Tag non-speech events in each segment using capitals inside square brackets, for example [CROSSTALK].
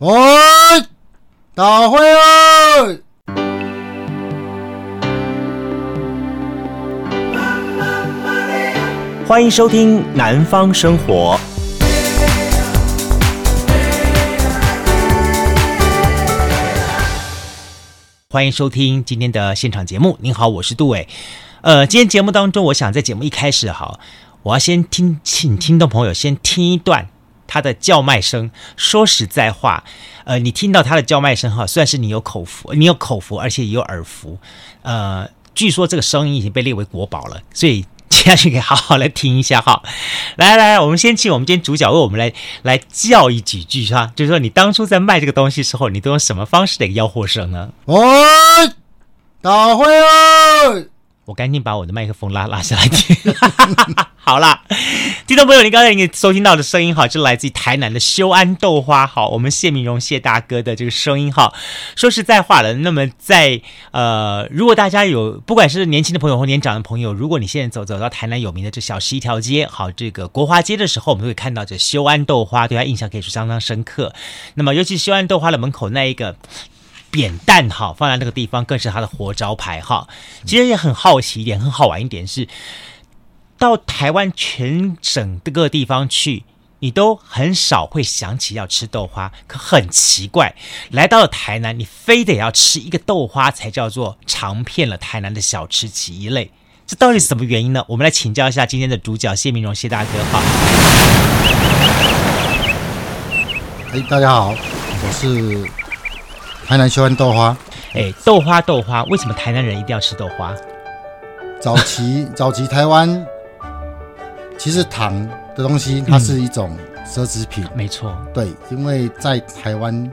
喂，大会哦！欢迎收听《南方生活》。欢迎收听今天的现场节目。您好，我是杜伟。呃，今天节目当中，我想在节目一开始，好，我要先听，请听众朋友先听一段。他的叫卖声，说实在话，呃，你听到他的叫卖声哈，算是你有口福，你有口福，而且也有耳福。呃，据说这个声音已经被列为国宝了，所以接下去可以好好来听一下哈。来来来，我们先请我们今天主角为我们来来叫一几句哈，就是说你当初在卖这个东西时候，你都用什么方式的吆喝声呢？哦，大会哦！我赶紧把我的麦克风拉拉下来听。[LAUGHS] 好啦，听众朋友，你刚才你收听到的声音哈，是来自于台南的修安豆花。好，我们谢明荣谢大哥的这个声音哈。说实在话了，那么在呃，如果大家有不管是年轻的朋友或年长的朋友，如果你现在走走到台南有名的这小十一条街，好，这个国华街的时候，我们会看到这修安豆花，对他印象可以说相当深刻。那么，尤其修安豆花的门口那一个。扁担哈，放在那个地方更是他的活招牌哈。其实也很好奇一点，很好玩一点是，到台湾全省各个地方去，你都很少会想起要吃豆花。可很奇怪，来到了台南，你非得要吃一个豆花，才叫做尝遍了台南的小吃其一类。这到底是什么原因呢？我们来请教一下今天的主角谢明荣谢大哥哈。哎，大家好，我是。台南喜欢豆花，哎，豆花豆花，为什么台南人一定要吃豆花？早期 [LAUGHS] 早期台湾，其实糖的东西它是一种奢侈品，嗯、没错，对，因为在台湾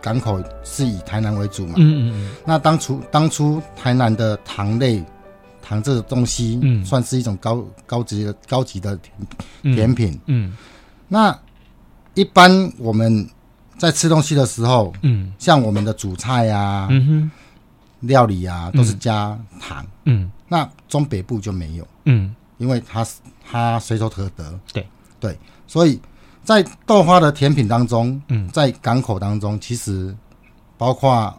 港口是以台南为主嘛，嗯嗯嗯，那当初当初台南的糖类糖这个东西，嗯，算是一种高高级的高级的甜甜品，嗯，嗯，那一般我们。在吃东西的时候，嗯，像我们的主菜啊，嗯哼，料理啊，都是加糖，嗯，那中北部就没有，嗯，因为它它随手可得，对。对，所以在豆花的甜品当中，嗯，在港口当中，其实包括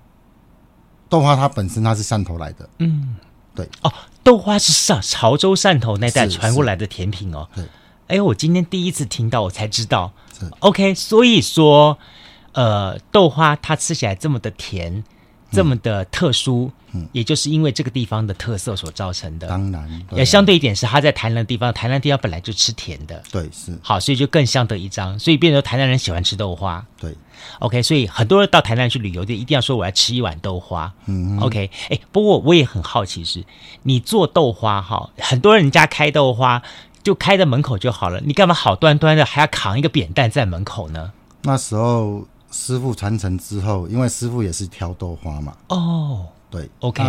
豆花它本身它是汕头来的，嗯，对，哦，豆花是上潮州汕头那带传过来的甜品哦，对，哎，我今天第一次听到，我才知道，OK，所以说。呃，豆花它吃起来这么的甜，嗯、这么的特殊，嗯，也就是因为这个地方的特色所造成的。当然，也、啊、相对一点是它在台南的地方，台南地方本来就吃甜的，对，是好，所以就更相得益彰，所以变成台南人喜欢吃豆花。对，OK，所以很多人到台南去旅游，就一定要说我要吃一碗豆花。嗯，OK，哎，不过我也很好奇是，你做豆花哈，很多人家开豆花就开在门口就好了，你干嘛好端端的还要扛一个扁担在门口呢？那时候。师傅传承之后，因为师傅也是挑豆花嘛。哦，对，OK。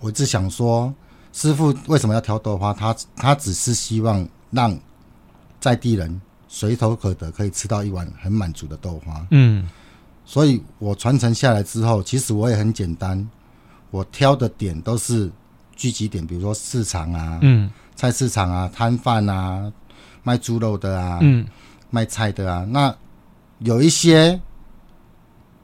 我只想说，师傅为什么要挑豆花？他他只是希望让在地人随手可得，可以吃到一碗很满足的豆花。嗯，所以我传承下来之后，其实我也很简单，我挑的点都是聚集点，比如说市场啊，嗯，菜市场啊，摊贩啊，卖猪肉的啊，嗯，卖菜的啊，那。有一些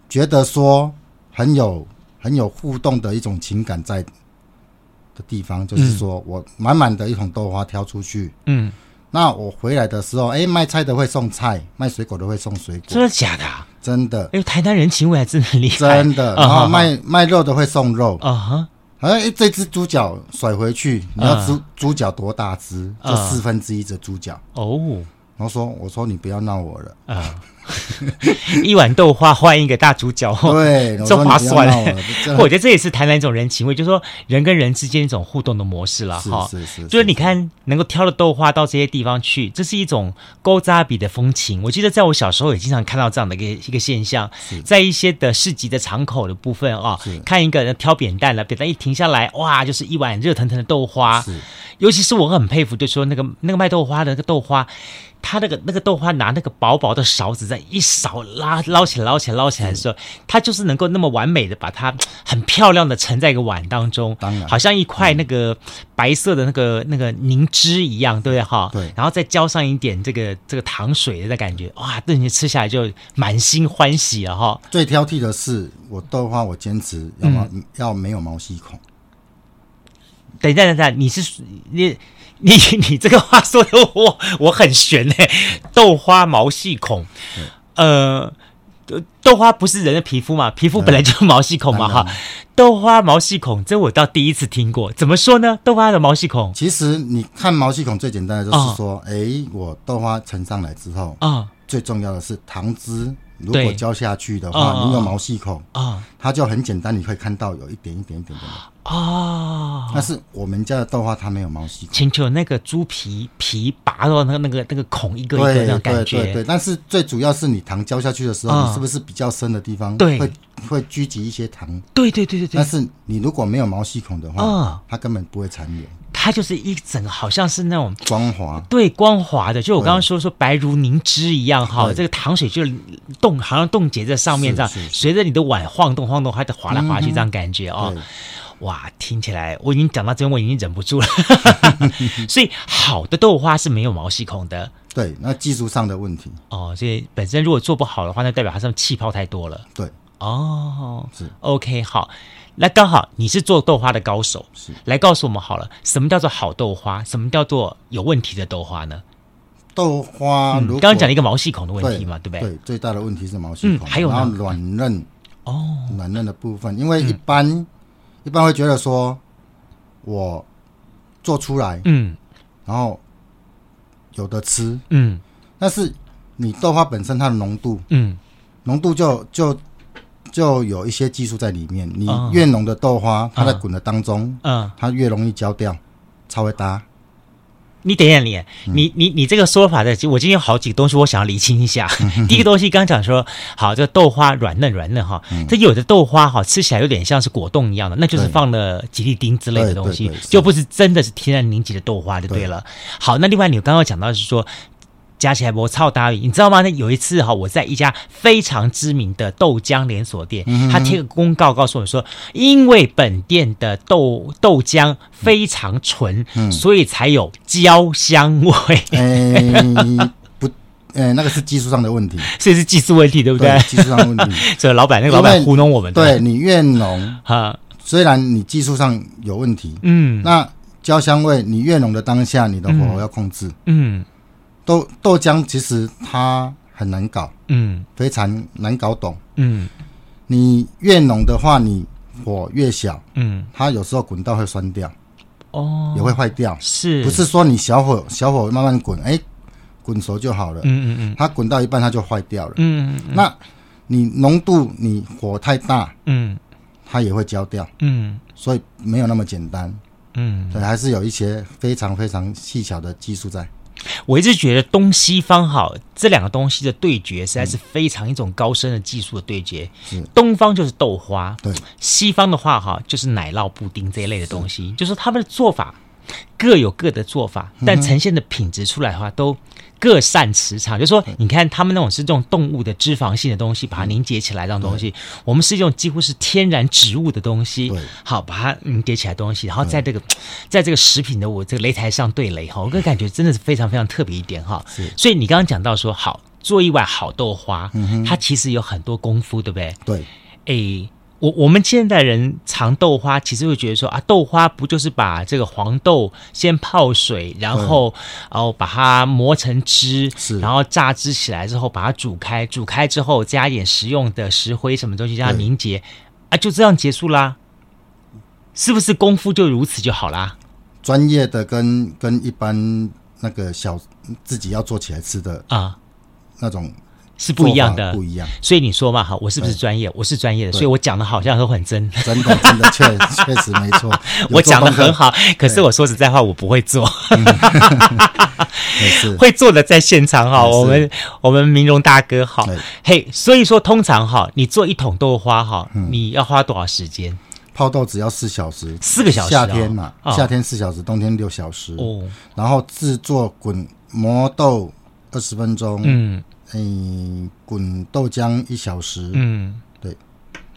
觉得说很有很有互动的一种情感在的地方，就是说我满满的一桶豆花挑出去，嗯，那我回来的时候，哎，卖菜的会送菜，卖水果的会送水果，真的假的？真的。哎，台南人情味还真厉害，真的。[LAUGHS] 然后卖卖肉的会送肉，啊哈。哎，这只猪脚甩回去，你要猪猪脚多大只？就四分之一只猪脚哦。然后说，我说你不要闹我了啊。[LAUGHS] 一碗豆花换一个大主角，对，[LAUGHS] 这划算。[LAUGHS] 我觉得这也是台南一种人情味，就是说人跟人之间一种互动的模式了哈。是是是，就是你看能够挑了豆花到这些地方去，这是一种勾扎比的风情。我记得在我小时候也经常看到这样的一个一个现象，在一些的市集的场口的部分啊，看一个人挑扁担了，扁担一停下来，哇，就是一碗热腾腾的豆花。尤其是我很佩服，就是说那个那个卖豆花的那个豆花。他那个那个豆花拿那个薄薄的勺子在一勺拉捞起来捞起来捞起来的时候，他就是能够那么完美的把它很漂亮的盛在一个碗当中，当然好像一块那个白色的那个那个凝脂一样，对不对哈？对，然后再浇上一点这个这个糖水的感觉，哇，这你吃下来就满心欢喜了哈。最挑剔的是我豆花，我坚持要毛、嗯、要没有毛细孔。等一下，等一下，你是你你 [LAUGHS] 你这个话说的我我很玄哎，豆花毛细孔，呃，豆花不是人的皮肤嘛，皮肤本来就毛细孔嘛哈，[LAUGHS] 豆花毛细孔这我倒第一次听过，怎么说呢？豆花的毛细孔，其实你看毛细孔最简单的就是说，哎、哦，我豆花盛上来之后啊，哦、最重要的是糖汁。如果浇下去的话，你有毛细孔啊，它就很简单，你可以看到有一点一点一点的啊。但是我们家的豆花它没有毛细孔，请求那个猪皮皮拔到那个那个那个孔一个一个那种感觉。对对对，但是最主要是你糖浇下去的时候，你是不是比较深的地方对会会聚集一些糖？对对对对对。但是你如果没有毛细孔的话，它根本不会残留。它就是一整个好像是那种光滑，对，光滑的，就我刚刚说说白如凝脂一样哈，这个糖水就冻，好像冻结在上面这样，随着你的碗晃动晃动，它就滑来滑去这样感觉哦。哇，听起来我已经讲到这边，我已经忍不住了。[LAUGHS] 所以好的豆花是没有毛细孔的，对，那技术上的问题。哦，所以本身如果做不好的话，那代表它上面气泡太多了。对，哦，是。OK 好。那刚好你是做豆花的高手，是来告诉我们好了，什么叫做好豆花？什么叫做有问题的豆花呢？豆花，嗯、刚刚讲了一个毛细孔的问题嘛，对，不对？对，最大的问题是毛细孔，嗯、还有然后，软嫩哦，软嫩的部分，因为一般、嗯、一般会觉得说，我做出来，嗯，然后有的吃，嗯，但是你豆花本身它的浓度，嗯，浓度就就。就有一些技术在里面。你越浓的豆花，它在滚的当中，嗯，它越容易焦掉，超会搭。你等一下，你你你你这个说法的，我今天有好几个东西，我想要理清一下。[LAUGHS] 第一个东西，刚讲说，好，这个豆花软嫩软嫩哈，它有的豆花哈，吃起来有点像是果冻一样的，那就是放了吉利丁之类的东西，就不是真的是天然凝结的豆花就对了。好，那另外你刚刚讲到是说。加起来我操大宇，你知道吗？那有一次哈，我在一家非常知名的豆浆连锁店，他贴个公告告诉我说，因为本店的豆豆浆非常纯，嗯、所以才有焦香味。欸、不，呃，那个是技术上的问题，[LAUGHS] 所以是技术问题，对不对？对技术上的问题，[LAUGHS] 所以老板那个老板糊弄我们。对，你越浓哈，虽然你技术上有问题，嗯，那焦香味你越浓的当下，你的火候要控制，嗯。嗯豆豆浆其实它很难搞，嗯，非常难搞懂，嗯，你越浓的话，你火越小，嗯，它有时候滚到会酸掉，哦，也会坏掉，是，不是说你小火小火慢慢滚，哎，滚熟就好了，嗯嗯嗯，它滚到一半它就坏掉了，嗯嗯，那你浓度你火太大，嗯，它也会焦掉，嗯，所以没有那么简单，嗯，对还是有一些非常非常细小的技术在。我一直觉得东西方哈，这两个东西的对决实在是非常一种高深的技术的对决。是。东方就是豆花，对；西方的话哈，就是奶酪布丁这一类的东西，是。就是他们的做法各有各的做法，但呈现的品质出来的话都。各擅磁场，就是说，你看他们那种是这种动物的脂肪性的东西，把它凝结起来这种东西，我们是一种几乎是天然植物的东西，好把它凝结起来的东西，然后在这个，在这个食品的我这个擂台上对擂哈，我个感觉真的是非常非常特别一点哈。所以你刚刚讲到说，好做一碗好豆花，它其实有很多功夫，对不对？对，哎。我我们现代人尝豆花，其实会觉得说啊，豆花不就是把这个黄豆先泡水，然后然后把它磨成汁，是，然后榨汁起来之后把它煮开，煮开之后加一点食用的石灰什么东西让它凝结，啊，就这样结束啦，是不是功夫就如此就好啦？专业的跟跟一般那个小自己要做起来吃的啊那种。是不一样的，不一样。所以你说嘛，哈，我是不是专业？我是专业的，所以我讲的好像都很真，真的，真的，确确实没错。[LAUGHS] 我讲的很好，可是我说实在话，我不会做。[LAUGHS] 会做的在现场哈，我们我们明荣大哥好，嘿，所以说通常哈，你做一桶豆花哈，你要花多少时间？泡豆只要四小时，四个小时。夏天嘛，夏天四小时，冬天六小时。哦，然后制作滚磨豆。二十分钟，嗯，诶，滚豆浆一小时，嗯，对。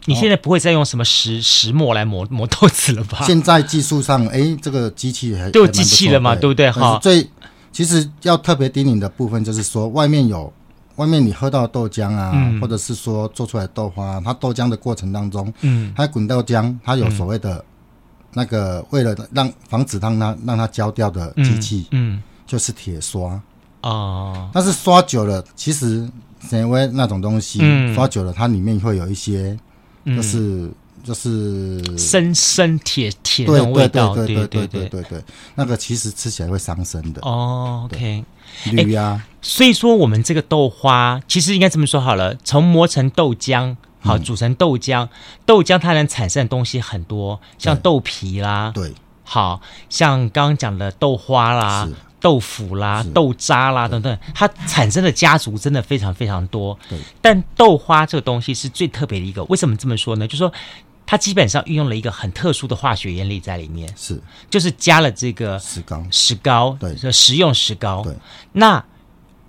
你现在不会再用什么石石磨来磨磨豆子了吧？现在技术上，哎，这个机器还都有机器了嘛，对。不对？哈，最其实要特别叮咛的部分就是说，外面有外面你喝到豆浆啊，嗯、或者是说做出来的豆花，它豆浆的过程当中，嗯，它滚豆浆，它有所谓的那个，嗯、为了让防止让它让它焦掉的机器，嗯，嗯。就是铁刷哦。但是刷久了其实纤维那种东西嗯。刷久了它里面会有一些就是就是生生铁铁的味道对对对对对那个其实吃起来会伤身的。哦 ok 鱼啊。所以说我们这个豆花其实应该这么说好了从磨成豆浆好煮成豆浆豆浆它能产生的东西很多像豆皮啦对。好像刚刚讲的豆花啦豆腐啦、豆渣啦等等，它产生的家族真的非常非常多。对，但豆花这个东西是最特别的一个。为什么这么说呢？就是说它基本上运用了一个很特殊的化学原理在里面，是就是加了这个石膏，石膏对，食用石膏。对，那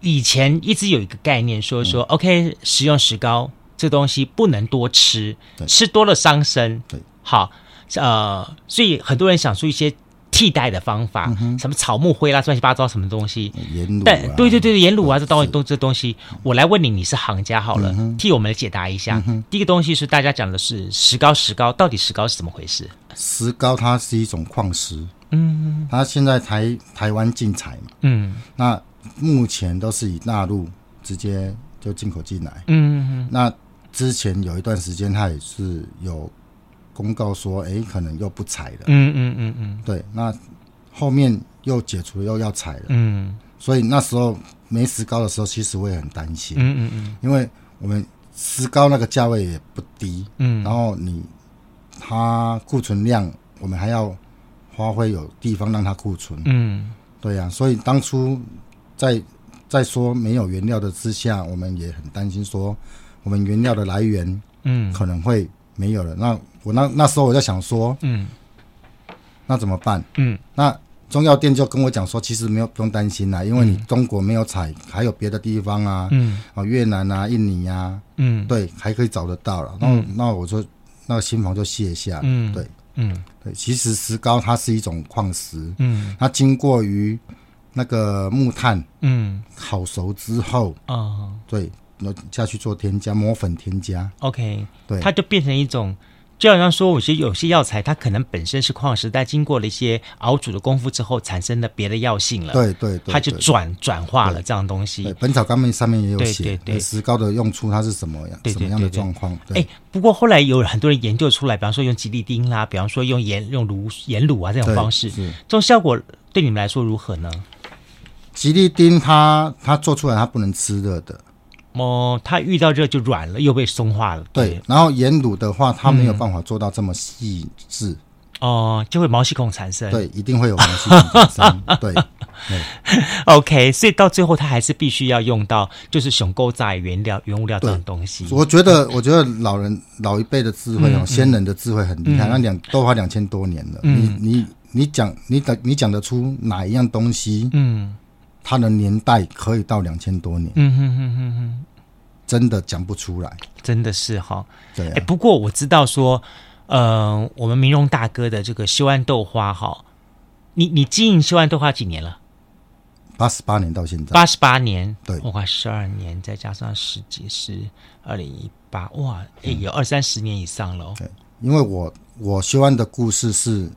以前一直有一个概念说说、嗯、，OK，食用石膏这东西不能多吃，对吃多了伤身。对，好，呃，所以很多人想出一些。替代的方法，什么草木灰啦，乱七八糟什么东西？盐卤，但对对对，盐卤啊，这东西都这东西，我来问你，你是行家好了，替我们来解答一下。第一个东西是大家讲的是石膏，石膏到底石膏是怎么回事？石膏它是一种矿石，嗯，它现在台台湾进采嘛，嗯，那目前都是以纳入直接就进口进来，嗯，那之前有一段时间它也是有。公告说：“哎，可能又不采了。嗯”嗯嗯嗯嗯，对。那后面又解除了，又要采了。嗯，所以那时候没石膏的时候，其实我也很担心。嗯嗯嗯，因为我们石膏那个价位也不低。嗯，然后你它库存量，我们还要发挥有地方让它库存。嗯，对呀、啊。所以当初在在说没有原料的之下，我们也很担心说我们原料的来源，嗯，可能会没有了。那我那那时候我在想说，嗯，那怎么办？嗯，那中药店就跟我讲说，其实没有不用担心啦，因为你中国没有采，还有别的地方啊，嗯，啊越南啊、印尼啊，嗯，对，还可以找得到了。那那我说那个心房就卸下，嗯，对，嗯，对，其实石膏它是一种矿石，嗯，它经过于那个木炭，嗯，烤熟之后，啊，对，那下去做添加，磨粉添加，OK，对，它就变成一种。就好像说，我觉得有些药材，它可能本身是矿石，但经过了一些熬煮的功夫之后，产生了别的药性了。对对，它就转转化了这样东西。对，《本草纲目》上面也有写，对对，石膏的用处它是什么样？什么样的状况？哎，不过后来有很多人研究出来，比方说用吉利丁啦，比方说用盐用卤盐卤啊这种方式，这种效果对你们来说如何呢？吉利丁它它做出来它不能吃热的。哦，它遇到热就软了，又被松化了。对，对，然后盐卤的话，它没有办法做到这么细致。嗯、哦，就会毛细孔产生。对，一定会有毛细孔产生。[LAUGHS] 对，对，OK，所以到最后，它还是必须要用到就是熊沟仔原料、原物料这种东西。我觉得，我觉得老人老一辈的智慧哦，嗯、先人的智慧很厉害。嗯、那两都花两千多年了，嗯、你你你讲你讲你讲得出哪一样东西？嗯。它的年代可以到两千多年，嗯哼哼哼哼，真的讲不出来，真的是哈。对、啊。欸，不过我知道说，呃，我们明荣大哥的这个修安豆花哈，你你经营修安豆花几年了？八十八年到现在，八十八年，对，我快十二年，再加上十几是二零一八，哇，哎、欸，有二三十年以上了。对，因为我我修安的故事是，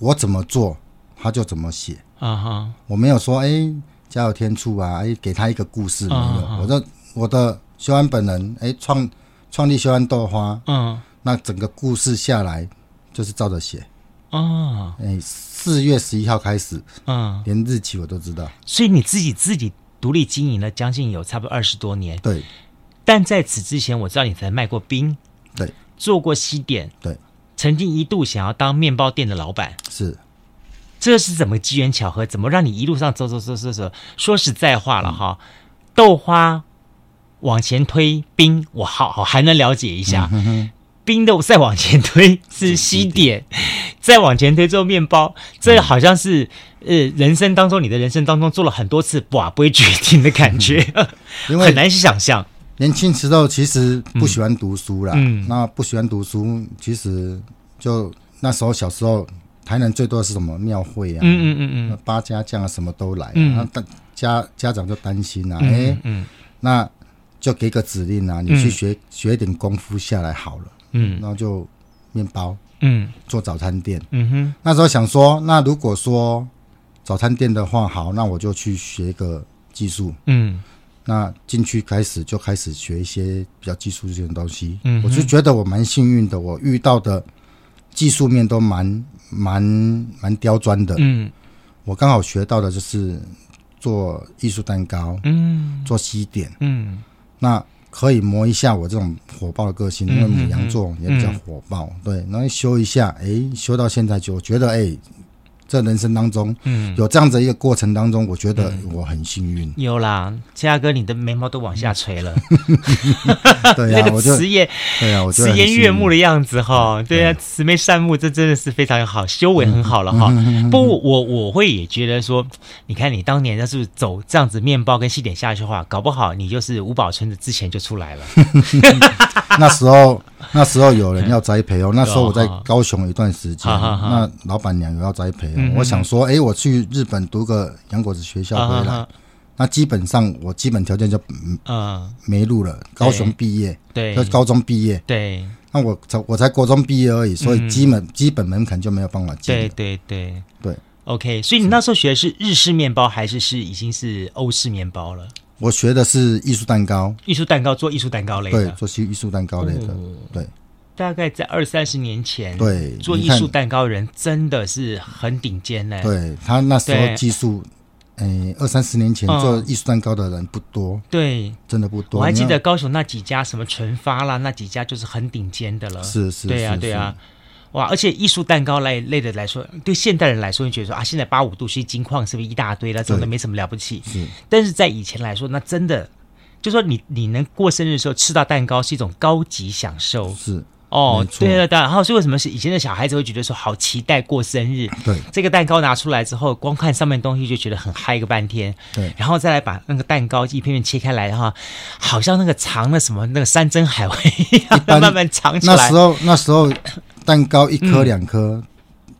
我怎么做他就怎么写。啊哈，我没有说哎。欸加有天助啊！哎，给他一个故事没有？我的我的修安本人哎，创创立修安豆花，嗯，那整个故事下来就是照着写哦。哎，四月十一号开始，嗯，连日期我都知道。所以你自己自己独立经营了将近有差不多二十多年，对。但在此之前，我知道你才卖过冰，对，做过西点，对，曾经一度想要当面包店的老板，是。这是怎么机缘巧合？怎么让你一路上走走走走走？说实在话了哈，豆花往前推冰，我好好还能了解一下。冰的再往前推是西点，再往前推做面包，这好像是呃人生当中你的人生当中做了很多次哇不会决定的感觉，[LAUGHS] 因为很难去想象。年轻时候其实不喜欢读书啦，嗯，那不喜欢读书，其实就那时候小时候，台南最多的是什么庙会啊，嗯嗯嗯嗯，八家将啊什么都来，嗯，那大家家长就担心啊，哎、欸，嗯，那就给个指令啊，你去学、嗯、学一点功夫下来好了，嗯，然后就面包，嗯，做早餐店，嗯哼，那时候想说，那如果说早餐店的话，好，那我就去学一个技术，嗯。那进去开始就开始学一些比较技术性的东西，嗯，我就觉得我蛮幸运的，我遇到的技术面都蛮蛮蛮刁钻的，嗯，我刚好学到的就是做艺术蛋糕，嗯，做西点，嗯，那可以磨一下我这种火爆的个性，因为母羊座也比较火爆，对，然后修一下，哎，修到现在就我觉得，哎。在人生当中，嗯，有这样子一个过程当中，我觉得我很幸运、嗯。有啦，嘉哥，你的眉毛都往下垂了。[LAUGHS] 对呀、啊，[LAUGHS] 那个慈颜，对呀、啊，我慈颜悦目的样子哈，对呀、啊，慈眉善目，这真的是非常好，修为很好了哈。嗯、不过我我会也觉得说，你看你当年要是走这样子面包跟西点下去的话，搞不好你就是五宝春的之前就出来了。[LAUGHS] 那时候，[LAUGHS] 那时候有人要栽培哦。[LAUGHS] 那时候我在高雄一段时间，那老板娘有要栽培。嗯、我想说，哎、欸，我去日本读个洋果子学校回来，那基本上我基本条件就嗯没路了。高雄毕业，对，就高中毕业，对。那我才我才国中毕业而已，所以基本、嗯、基本门槛就没有办法进。对对对对，OK。所以你那时候学的是日式面包，还是是已经是欧式面包了？我学的是艺术蛋糕，艺术蛋糕做艺术蛋糕类的，对，做艺术蛋糕类的，哦、对。大概在二三十年前，对，做艺术蛋糕人真的是很顶尖呢。对，他那时候技术，诶，二三十年前做艺术蛋糕的人不多，对，真的不多。我还记得高雄那几家，什么纯发啦，那几家就是很顶尖的了。是是，对啊对啊，哇！而且艺术蛋糕类类的来说，对现代人来说，你觉得说啊，现在八五度 C 金矿是不是一大堆了？这种都没什么了不起。是，但是在以前来说，那真的，就说你你能过生日的时候吃到蛋糕是一种高级享受。是。哦，对对对，然后所以为什么是以前的小孩子会觉得说好期待过生日？对，这个蛋糕拿出来之后，光看上面东西就觉得很嗨个半天。对，然后再来把那个蛋糕一片片切开来的话，好像那个藏了什么那个山珍海味一样，慢慢藏起来。那时候那时候蛋糕一颗两颗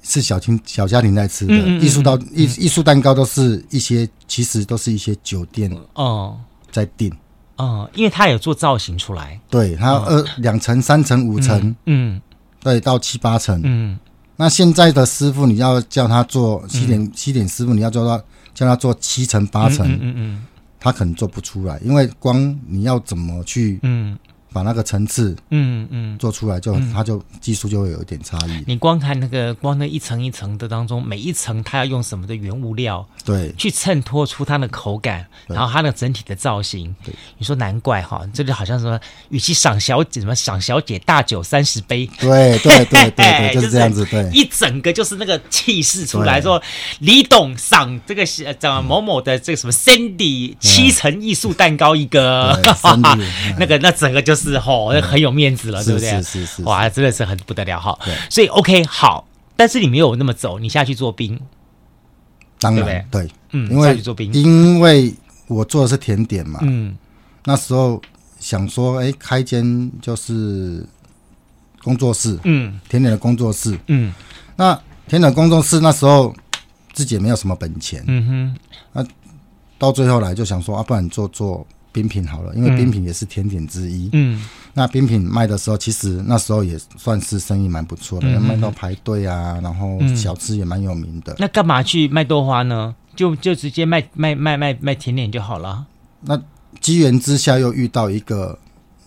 是小亲小家庭在吃的，艺术到艺艺术蛋糕都是一些其实都是一些酒店哦。在订。哦，因为他有做造型出来，对，他二两层、三层、五层，嗯，对，到七八层，嗯。那现在的师傅，你要叫他做西点西点师傅，你要叫他叫他做七层八层，嗯嗯，他可能做不出来，因为光你要怎么去，嗯。把那个层次，嗯嗯，做出来就，嗯、它就技术就会有一点差异。你光看那个，光那一层一层的当中，每一层它要用什么的原物料，对，去衬托出它的口感，然后它的整体的造型。对，你说难怪哈，这就好像什么，与其赏小姐什么赏小姐大酒三十杯，对对对对 [LAUGHS] 对，就是这样子，对，一整个就是那个气势出来，说李董赏这个是怎某某的这个什么 Cindy 七层艺术蛋糕一个，[LAUGHS] 那个那整个就是。是吼，很有面子了，对不对？是是是，哇，真的是很不得了哈。所以 OK 好，但是你没有那么走，你下去做冰，当然对，嗯，因为做冰，因为我做的是甜点嘛，嗯，那时候想说，哎，开间就是工作室，嗯，甜点的工作室，嗯，那甜点工作室那时候自己也没有什么本钱，嗯哼，那到最后来就想说，啊，不然做做。冰品好了，因为冰品也是甜点之一。嗯，那冰品卖的时候，其实那时候也算是生意蛮不错的，嗯、卖到排队啊，然后小吃也蛮有名的。那干嘛去卖豆花呢？就就直接卖卖卖卖卖甜点就好了。那机缘之下又遇到一个，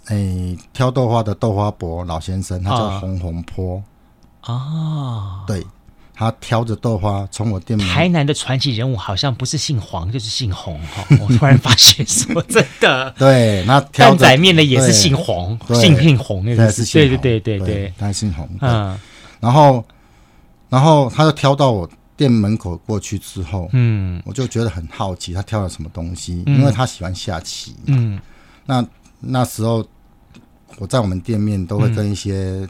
诶、欸，挑豆花的豆花伯老先生，他叫洪洪坡。哦，对。他挑着豆花从我店门，台南的传奇人物好像不是姓黄就是姓洪哈，[LAUGHS] 我突然发现说真的，对，那担仔面的也是姓黄，姓姓洪，那个，是姓对对对对对，他姓洪，嗯，然后然后他就挑到我店门口过去之后，嗯，我就觉得很好奇，他挑了什么东西，因为他喜欢下棋，嗯，那那时候。我在我们店面都会跟一些、嗯、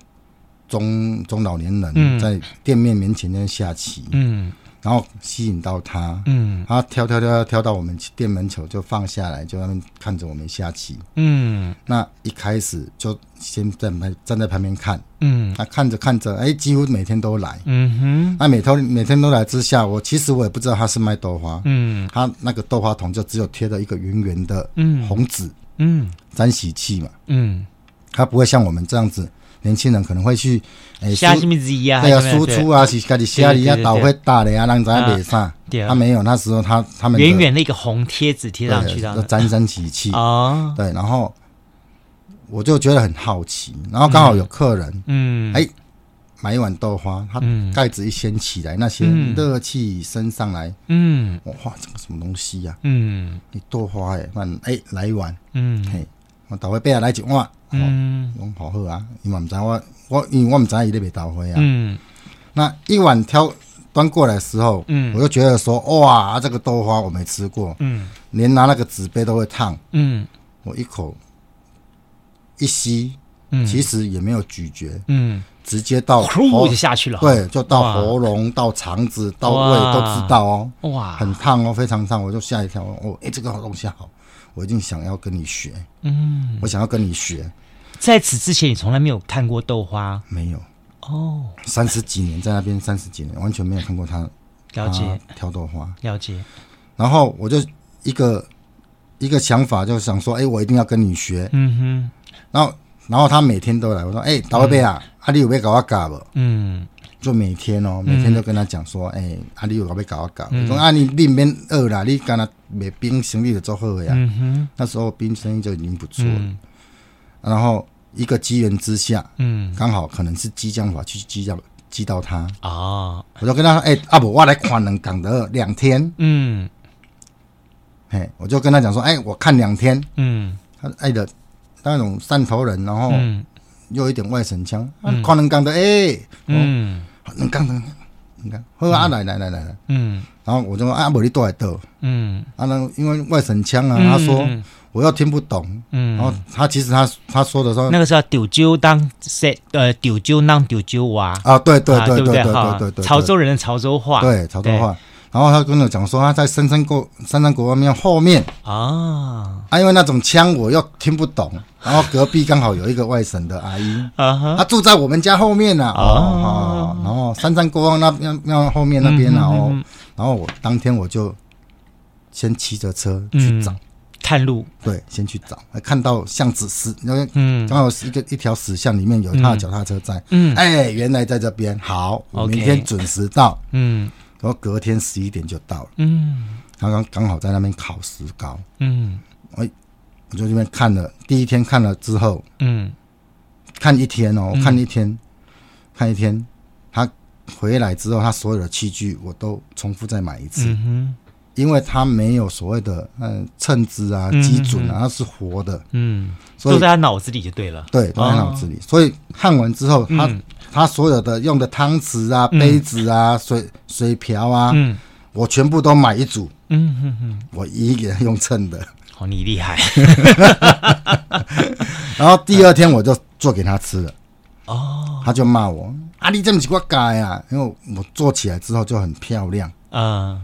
中中老年人在店面面前那下棋，嗯，然后吸引到他，嗯，他挑挑挑挑到我们店门口就放下来，就在那边看着我们下棋，嗯，那一开始就先在旁站在旁边看，嗯，他看着看着，哎，几乎每天都来，嗯哼，那每天每天都来之下，我其实我也不知道他是卖豆花，嗯，他那个豆花桶就只有贴着一个圆圆的红纸，嗯，沾喜气嘛，嗯。他不会像我们这样子，年轻人可能会去诶，下什么？对啊，输出啊，是家己写的呀，倒会大的呀，让人家别上。他没有，那时候他他们远远的一个红贴纸贴上去的，沾沾喜气。啊。对，然后我就觉得很好奇，然后刚好有客人，嗯，哎，买一碗豆花，他盖子一掀起来，那些热气升上来，嗯，哇，这个什么东西呀？嗯，你豆花哎，那哎，来一碗，嗯，嘿，我倒会背下来一碗。嗯，好喝啊！因为唔知我我因为我唔知伊咧卖豆花啊。嗯，那一碗挑端过来的时候，嗯，我就觉得说，哇，这个豆花我没吃过，嗯，连拿那个纸杯都会烫，嗯，我一口一吸，嗯，其实也没有咀嚼，嗯，直接到喉就下去了，对，就到喉咙、到肠子、到胃都知道哦，哇，很烫哦，非常烫，我就吓一跳，哦，哎，这个好东西好，我一定想要跟你学，嗯，我想要跟你学。在此之前，你从来没有看过豆花？没有哦，三十几年在那边，三十几年完全没有看过他了解挑豆花，了解。然后我就一个一个想法，就想说，哎，我一定要跟你学。嗯哼。然后，然后他每天都来，我说，哎，大伯啊，阿里有没有搞我搞不？嗯。就每天哦，每天都跟他讲说，哎，阿里有没有搞我搞？我说，啊，你你免饿啦，你刚才卖冰生意的做好呀。嗯哼。那时候冰生意就已经不错了。然后。一个机缘之下，嗯，刚好可能是激将法去激将激到他。啊，我就跟他说，哎，阿伯，我来看能讲的两天，嗯，嘿，我就跟他讲说，哎，我看两天，嗯，他爱的那种汕头人，然后又有一点外省腔，看能讲的，哎，嗯，能讲的，你看，好啊，来来来来来，嗯，然后我就说，阿伯你多来逗，嗯，啊，那因为外省腔啊，他说。我又听不懂，嗯，然后他其实他他说的说那个时候丢丢当谁呃丢丢当丢丢娃。啊，对对对对对对？对对，潮州人的潮州话。对潮州话，然后他跟我讲说他在深山国三山国王庙后面。啊，因为那种腔我又听不懂，然后隔壁刚好有一个外省的阿姨，她住在我们家后面呢哦，然后三山国王那庙那后面那边然后然后我当天我就先骑着车去找。探路，对，先去找，看到巷子死，嗯，刚好是一个一条死巷里面有他的脚踏车在，嗯，哎，原来在这边，好，我明天准时到，嗯，然后隔天十一点就到了，嗯，刚刚刚好在那边烤石膏，嗯，我我就这边看了，第一天看了之后，嗯，看一天哦，看一天，看一天，他回来之后，他所有的器具我都重复再买一次，嗯因为他没有所谓的嗯称支啊基准啊，它是活的，嗯，所以都在他脑子里就对了，对，都在脑子里。所以焊完之后，他他所有的用的汤匙啊、杯子啊、水水瓢啊，嗯，我全部都买一组，嗯嗯嗯，我一个人用称的。哦，你厉害。[LAUGHS] 然后第二天我就做给他吃了，哦，他就骂我啊，你这么奇怪改啊，因为我做起来之后就很漂亮，啊。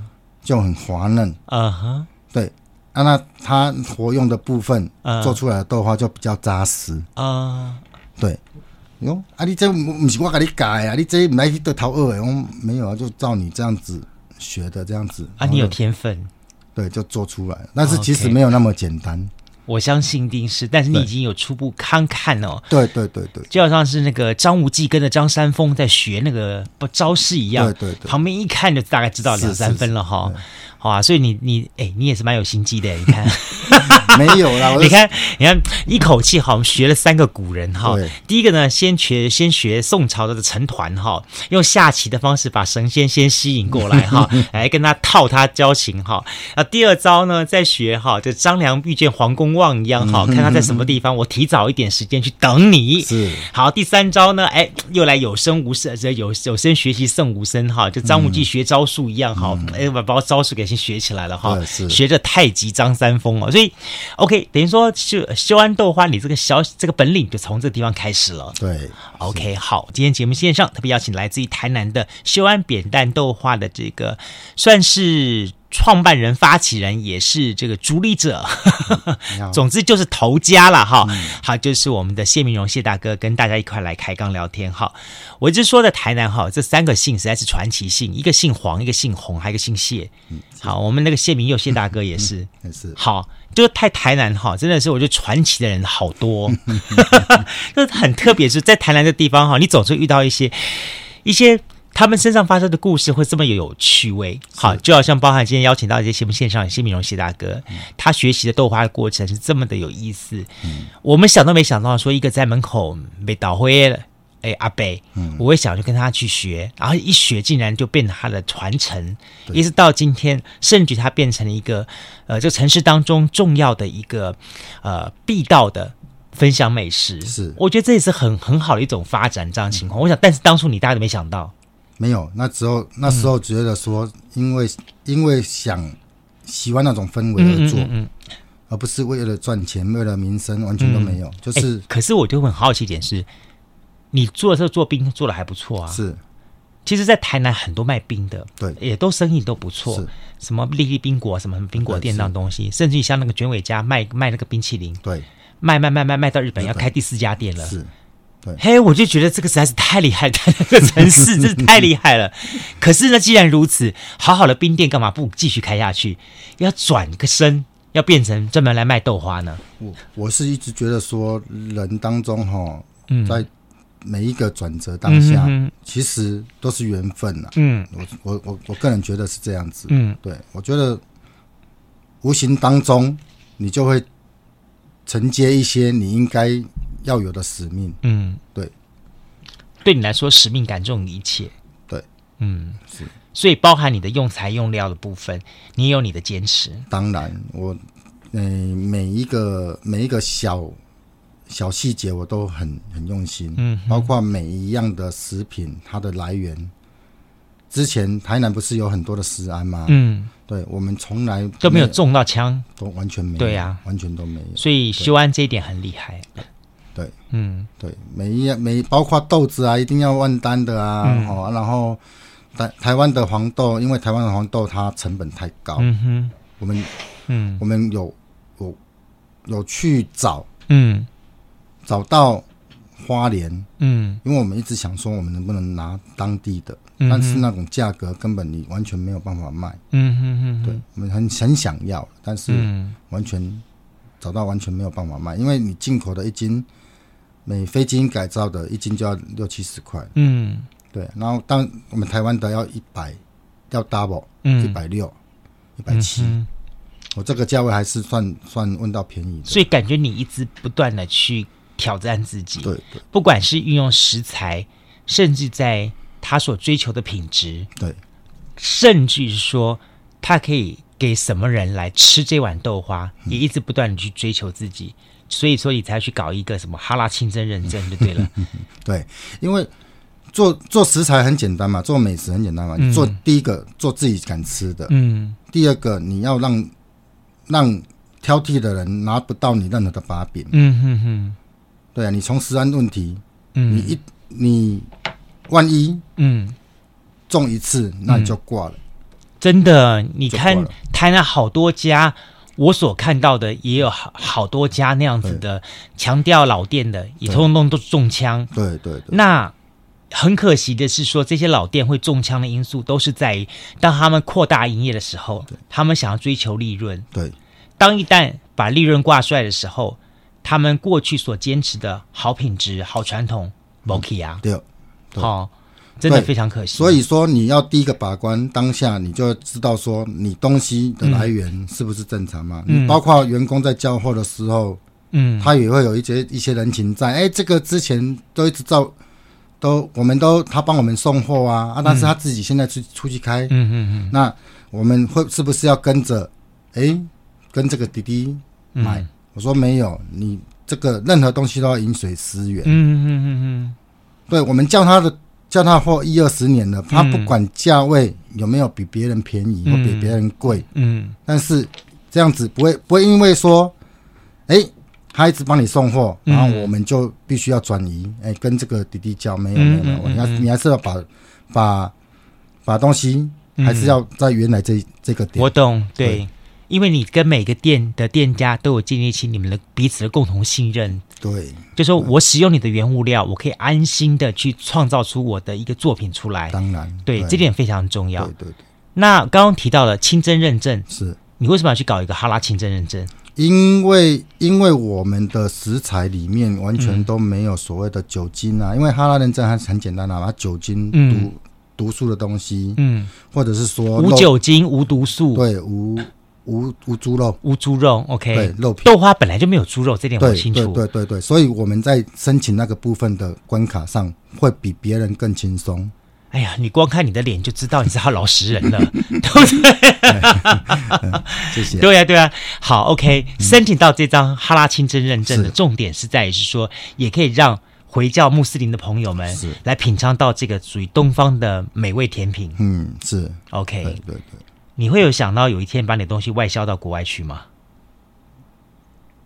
就很滑嫩，啊哈，对，啊，那它活用的部分做出来的豆花就比较扎实。啊，对，哟，啊，你这不是我给你改啊，你这不来去得头二哎，我没有啊，就照你这样子学的这样子。啊，你有天分，对，就做出来，但是其实没有那么简单。我相信一定是，但是你已经有初步看看哦。对对对对，就好像是那个张无忌跟着张三丰在学那个不招式一样，对对对，旁边一看就大概知道两三分了哈。好啊，所以你你哎，你也是蛮有心机的，你看，[LAUGHS] 没有啦，你看你看一口气好像学了三个古人哈。第一个呢，先学先学宋朝的成团哈，用下棋的方式把神仙先吸引过来哈，[LAUGHS] 来跟他套他交情哈。啊，第二招呢，再学哈，就张良遇见黄公望一样哈，看他在什么地方，我提早一点时间去等你。是。好，第三招呢，哎，又来有声无声，这有有声学习胜无声哈，就张无忌学招数一样哈，哎，把把招数给。先学起来了哈，学着太极张三丰哦，所以 OK，等于说修修安豆花，你这个小这个本领就从这个地方开始了。对，OK，好，今天节目线上特别邀请来自于台南的修安扁担豆花的这个算是。创办人、发起人也是这个主理者，[LAUGHS] 嗯、总之就是头家了哈。嗯、好，就是我们的谢明荣谢大哥跟大家一块来开杠聊天哈。我一直说的台南哈，这三个姓实在是传奇姓，一个姓黄，一个姓洪，还有一个姓谢。嗯、好，我们那个谢铭祐谢大哥也是，也、嗯、是。好，就是太台南哈，真的是我觉得传奇的人好多，[LAUGHS] [LAUGHS] 就是很特别，是在台南的地方哈，你总是遇到一些一些。他们身上发生的故事会这么有趣味，好，就好像包含今天邀请到一些节目线上谢铭荣谢大哥，嗯、他学习的豆花的过程是这么的有意思。嗯，我们想都没想到，说一个在门口被倒灰了，哎，阿贝，嗯，我会想就跟他去学，然后一学竟然就变成他的传承，一直到今天，甚至他变成了一个呃，这个城市当中重要的一个呃必到的分享美食。是，我觉得这也是很很好的一种发展这样情况。嗯、我想，但是当初你大家都没想到。没有，那时候那时候觉得说，因为、嗯、因为想喜欢那种氛围而做，而不是为了赚钱，为了名声，完全都没有。嗯、就是、欸，可是我就很好奇一点是，你做的时候做冰做的还不错啊。是，其实，在台南很多卖冰的，对，也都生意都不错。什么丽丽冰果，什么什么冰果店那种东西，甚至于像那个卷尾家卖卖那个冰淇淋，对，卖卖卖卖卖到日本要开第四家店了。是。对，嘿，我就觉得这个实在是太厉害，这个城市真是太厉害了。[LAUGHS] 可是呢，既然如此，好好的冰店干嘛不继续开下去？要转个身，要变成专门来卖豆花呢？我我是一直觉得说，人当中哈，在每一个转折当下，嗯、其实都是缘分呐。嗯，我我我我个人觉得是这样子。嗯，对，我觉得无形当中你就会承接一些你应该。要有的使命，嗯，对，对你来说，使命感重于一切，对，嗯，是，所以包含你的用材用料的部分，你也有你的坚持。当然，我，嗯、呃，每一个每一个小小细节，我都很很用心，嗯，包括每一样的食品，它的来源。之前台南不是有很多的食安吗？嗯，对，我们从来都没有中到枪，都完全没有，对呀、啊，完全都没有。所以修安这一点很厉害。对，嗯，对，每一样每包括豆子啊，一定要万单的啊，哦、嗯，然后台台湾的黄豆，因为台湾的黄豆它成本太高，嗯哼，我们，嗯，我们有有有去找，嗯，找到花莲，嗯，因为我们一直想说，我们能不能拿当地的，嗯、但是那种价格根本你完全没有办法卖，嗯哼哼，对，我们很很想要，但是完全找到完全没有办法卖，因为你进口的一斤。每非基因改造的一斤就要六七十块，嗯，对。然后当我们台湾的要一百，要 double，嗯，一百六，一百七，我这个价位还是算算问到便宜的。所以感觉你一直不断的去挑战自己，对对，不管是运用食材，甚至在他所追求的品质，对，甚至是说他可以给什么人来吃这碗豆花，嗯、也一直不断的去追求自己。所以说你才去搞一个什么哈拉清真认证就对了，[LAUGHS] 对，因为做做食材很简单嘛，做美食很简单嘛。嗯、做第一个做自己敢吃的，嗯，第二个你要让让挑剔的人拿不到你任何的把柄，嗯哼哼，对啊，你从食安问题，嗯，你一你万一嗯。中一次，那你就挂了，真的，你看台南好多家。我所看到的也有好好多家那样子的强调老店的，也通通都中枪。对对对。那很可惜的是，说这些老店会中枪的因素，都是在于当他们扩大营业的时候，他们想要追求利润。对。当一旦把利润挂帅的时候，他们过去所坚持的好品质、好传统，没去啊。对。好。真的非常可惜，所以说你要第一个把关，当下你就知道说你东西的来源是不是正常嘛？嗯、你包括员工在交货的时候，嗯，他也会有一些一些人情在。哎、欸，这个之前都一直照，都我们都他帮我们送货啊啊，但是他自己现在出出去开，嗯嗯嗯，那我们会是不是要跟着？哎、欸，跟这个滴滴买？嗯、我说没有，你这个任何东西都要饮水思源。嗯嗯嗯嗯，对，我们叫他的。叫他货一二十年了，他不管价位有没有比别人便宜或比别人贵，嗯，但是这样子不会不会因为说哎，他一直帮你送货，然后我们就必须要转移，哎，跟这个滴滴交没有没有没有，你要你还是要把把把东西还是要在原来这这个点。我懂，对。因为你跟每个店的店家都有建立起你们的彼此的共同信任，对，就说我使用你的原物料，我可以安心的去创造出我的一个作品出来。当然，对，对这点非常重要。对对对。那刚刚提到了清真认证，是你为什么要去搞一个哈拉清真认证？因为因为我们的食材里面完全都没有所谓的酒精啊，嗯、因为哈拉认证还是很简单的、啊，把酒精毒、嗯、毒素的东西，嗯，或者是说无酒精无毒素，对无。无无猪肉，无猪肉，OK。对，肉品豆花本来就没有猪肉，这点我清楚。对对对对，所以我们在申请那个部分的关卡上，会比别人更轻松。哎呀，你光看你的脸就知道你是他老实人了，[LAUGHS] 对不对？谢谢。对呀对呀，好，OK。申请到这张哈拉清真认证的重点是在于是说，也可以让回教穆斯林的朋友们来品尝到这个属于东方的美味甜品。嗯，是 OK。对对对。你会有想到有一天把你的东西外销到国外去吗？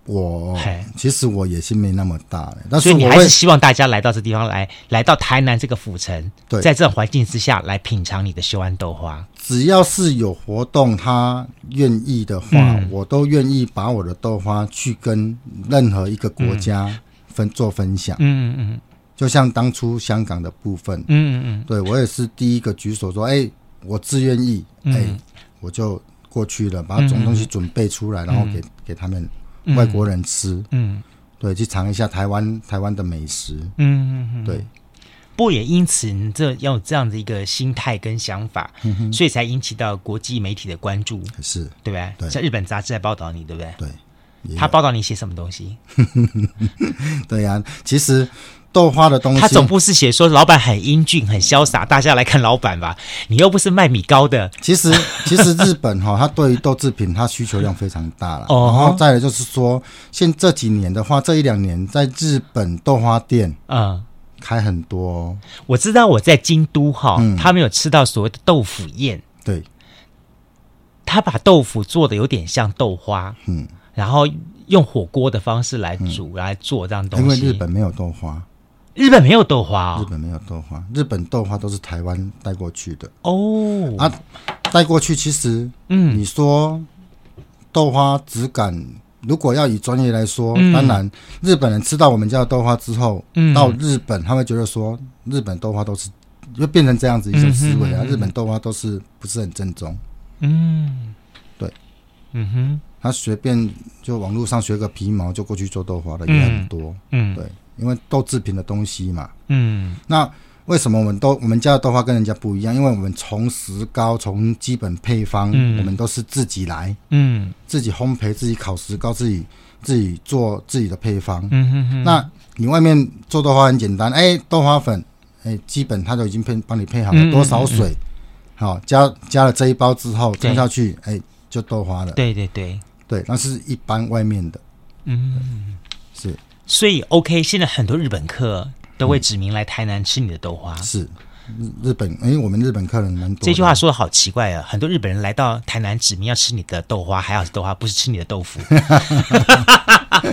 我其实我野心没那么大，但是所以你还是希望大家来到这地方来，来到台南这个府城，对，在这种环境之下来品尝你的秀安豆花。只要是有活动，他愿意的话，嗯、我都愿意把我的豆花去跟任何一个国家分、嗯、做分享。嗯嗯嗯，就像当初香港的部分，嗯嗯嗯，对我也是第一个举手说，哎，我自愿意，哎。嗯我就过去了，把这种东西准备出来，嗯、然后给给他们外国人吃。嗯，对，去尝一下台湾台湾的美食。嗯嗯嗯，对。不过也因此，你这要有这样的一个心态跟想法，嗯、所以才引起到国际媒体的关注，是对不对？对，像日本杂志在报道你，对不对？对。他报道你写什么东西？[LAUGHS] 对呀、啊，其实。豆花的东西，他总不是写说老板很英俊、很潇洒，大家来看老板吧？你又不是卖米糕的。其实，其实日本哈，它对于豆制品，它需求量非常大了。哦，然后再来就是说，现这几年的话，这一两年在日本豆花店，嗯，开很多、哦。我知道我在京都哈，嗯、他们有吃到所谓的豆腐宴。对，他把豆腐做的有点像豆花，嗯，然后用火锅的方式来煮、嗯、来做这样东西。因为日本没有豆花。日本没有豆花、哦，日本没有豆花，日本豆花都是台湾带过去的。哦。啊，带过去其实，嗯，你说豆花质感，如果要以专业来说，嗯、当然日本人吃到我们家的豆花之后，嗯，到日本他会觉得说，日本豆花都是就变成这样子一种思维啊，日本豆花都是不是很正宗，嗯，对，嗯哼，他随便就网络上学个皮毛就过去做豆花的也很多，嗯，对。因为豆制品的东西嘛，嗯，那为什么我们都我们家的豆花跟人家不一样？因为我们从石膏从基本配方，嗯，我们都是自己来，嗯，自己烘焙，自己烤石膏，自己自己做自己的配方，嗯哼哼。那你外面做豆花很简单，哎，豆花粉，哎，基本它都已经配帮你配好了，多少水，嗯嗯。嗯好，加加了这一包之后加下去，哎，就豆花了。对对对。对，那是一般外面的，嗯，是。所以，OK，现在很多日本客都会指名来台南吃你的豆花。嗯、是日本，因为，我们日本客人蛮多。这句话说的好奇怪啊！很多日本人来到台南指名要吃你的豆花，还好是豆花，不是吃你的豆腐。[LAUGHS]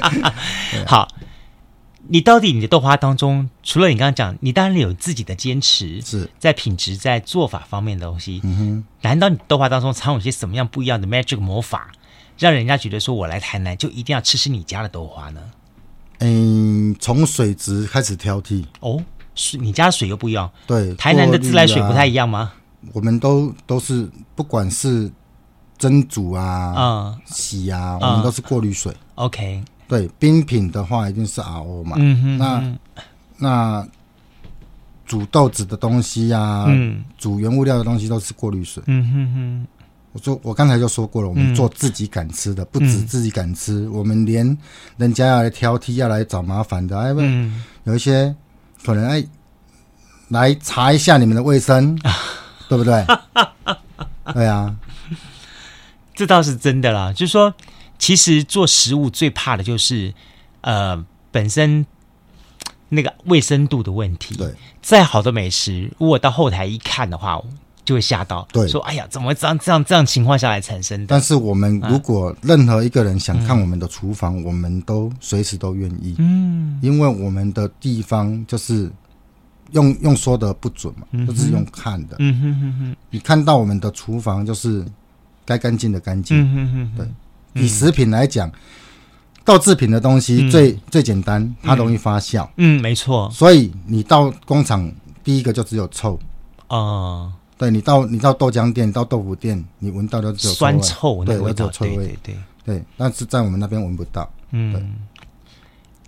[LAUGHS] 好，你到底你的豆花当中，除了你刚刚讲，你当然有自己的坚持，是在品质、在做法方面的东西。嗯哼，难道你豆花当中藏有些什么样不一样的 magic 魔法，让人家觉得说我来台南就一定要吃吃你家的豆花呢？嗯，从水质开始挑剔哦，水你家的水又不一样，对，台南的自来水不太一样吗？啊、我们都都是不管是蒸煮啊，嗯，洗啊，我们都是过滤水。OK，对，冰品的话一定是 RO 嘛。嗯哼，那那煮豆子的东西啊，嗯，煮原物料的东西都是过滤水。嗯哼哼。我说，我刚才就说过了，我们做自己敢吃的，嗯、不止自己敢吃，嗯、我们连人家要来挑剔、要来找麻烦的，哎，不，嗯、有一些可能哎，来查一下你们的卫生，[LAUGHS] 对不对？对啊，这倒是真的啦。就是说，其实做食物最怕的就是呃，本身那个卫生度的问题。对，再好的美食，如果到后台一看的话。就会吓到，对，说哎呀，怎么这样这样这样情况下来产生的？但是我们如果任何一个人想看我们的厨房，嗯、我们都随时都愿意，嗯，因为我们的地方就是用用说的不准嘛，嗯、就是用看的，嗯哼哼哼，你看到我们的厨房就是该干净的干净，嗯哼哼，对，以食品来讲。豆制品的东西最、嗯、最简单，它容易发酵。嗯，没错。所以你到工厂，第一个就只有臭。啊、呃，对你到你到豆浆店、到豆腐店，你闻到的只有酸臭那个味道，对。对对对，但是在我们那边闻不到。嗯，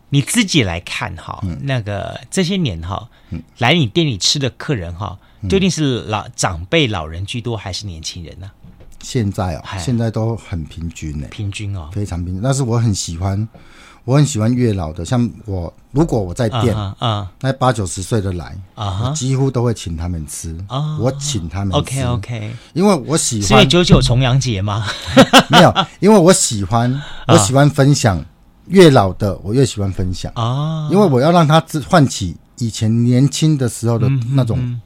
你自己来看哈，嗯、那个这些年哈，嗯、来你店里吃的客人哈，究竟是老长辈、老人居多，还是年轻人呢？现在哦，现在都很平均呢，平均哦，非常平均。但是我很喜欢，我很喜欢月老的，像我，如果我在店啊，那八九十岁的来啊，我几乎都会请他们吃啊，我请他们吃。OK OK，因为我喜欢。是因为九九重阳节吗？[LAUGHS] 没有，因为我喜欢，我喜欢分享。越老的我越喜欢分享啊，因为我要让他唤起以前年轻的时候的那种。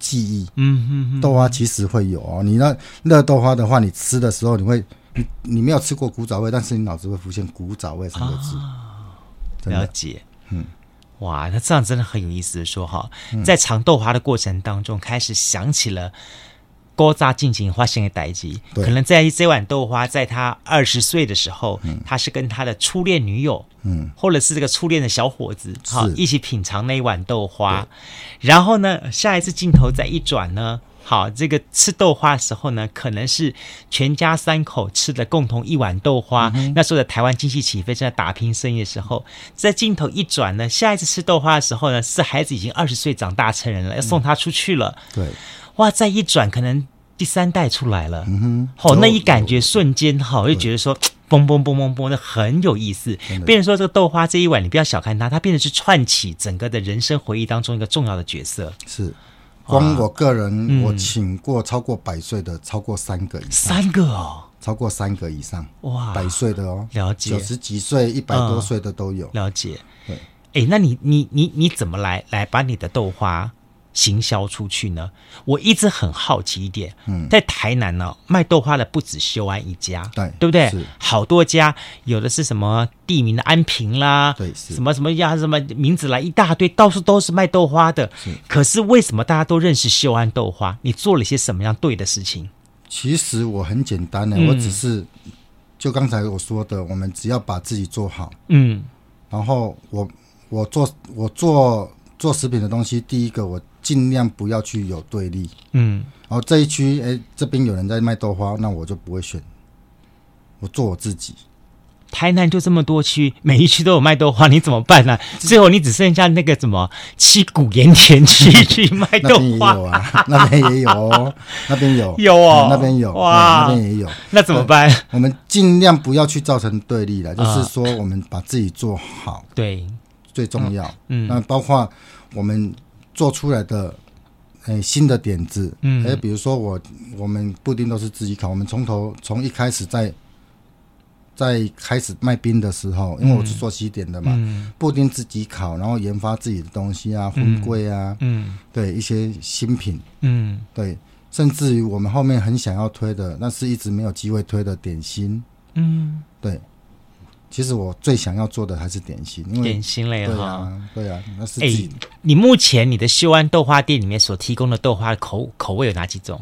记忆，嗯嗯嗯，豆花其实会有哦。你那热豆花的话，你吃的时候，你会，你你没有吃过古早味，但是你脑子会浮现古早味三个字。了解，嗯，哇，那这样真的很有意思的说哈，在尝豆花的过程当中，开始想起了。高扎进行花心的代际，可能在这碗豆花，在他二十岁的时候，嗯、他是跟他的初恋女友，嗯，或者是这个初恋的小伙子，好一起品尝那一碗豆花。然后呢，下一次镜头再一转呢，好，这个吃豆花的时候呢，可能是全家三口吃的共同一碗豆花。嗯、那时候的台湾经济起飞，正在打拼生意的时候，在镜头一转呢，下一次吃豆花的时候呢，是孩子已经二十岁长大成人了，要送他出去了。对。哇！再一转，可能第三代出来了。嗯哼，好，那一感觉瞬间，好，就觉得说，嘣嘣嘣嘣嘣，那很有意思。变成说，这个豆花这一碗，你不要小看它，它变成是串起整个的人生回忆当中一个重要的角色。是，光我个人，我请过超过百岁的，超过三个以上。三个哦，超过三个以上。哇，百岁的哦，了解。九十几岁、一百多岁的都有。了解。对，哎，那你你你你怎么来来把你的豆花？行销出去呢？我一直很好奇一点，嗯，在台南呢、哦，卖豆花的不止秀安一家，对，对不对？好多家，有的是什么地名的安平啦，对，什么什么呀，什么名字来一大堆，到处都是卖豆花的。是可是为什么大家都认识秀安豆花？你做了些什么样对的事情？其实我很简单的，嗯、我只是就刚才我说的，我们只要把自己做好，嗯，然后我我做我做做食品的东西，第一个我。尽量不要去有对立，嗯，然后这一区，哎，这边有人在卖豆花，那我就不会选，我做我自己。台南就这么多区，每一区都有卖豆花，你怎么办呢？最后你只剩下那个什么七股盐田区去卖豆花啊？那边也有 [LAUGHS] [LAUGHS] 哦，那边有有哦，那边有哇，那边也有。那怎么办？我们尽量不要去造成对立了，就是说我们把自己做好，对，最重要。嗯，那包括我们。做出来的，诶，新的点子，嗯，诶，比如说我，我们布丁都是自己烤，我们从头从一开始在，在开始卖冰的时候，因为我是做西点的嘛，嗯、布丁自己烤，然后研发自己的东西啊，粉粿啊，嗯，对一些新品，嗯，对，甚至于我们后面很想要推的，但是一直没有机会推的点心，嗯，对。其实我最想要做的还是点心，因为点心类哈，对啊，对啊，那是自己。哎，你目前你的秀安豆花店里面所提供的豆花口口味有哪几种？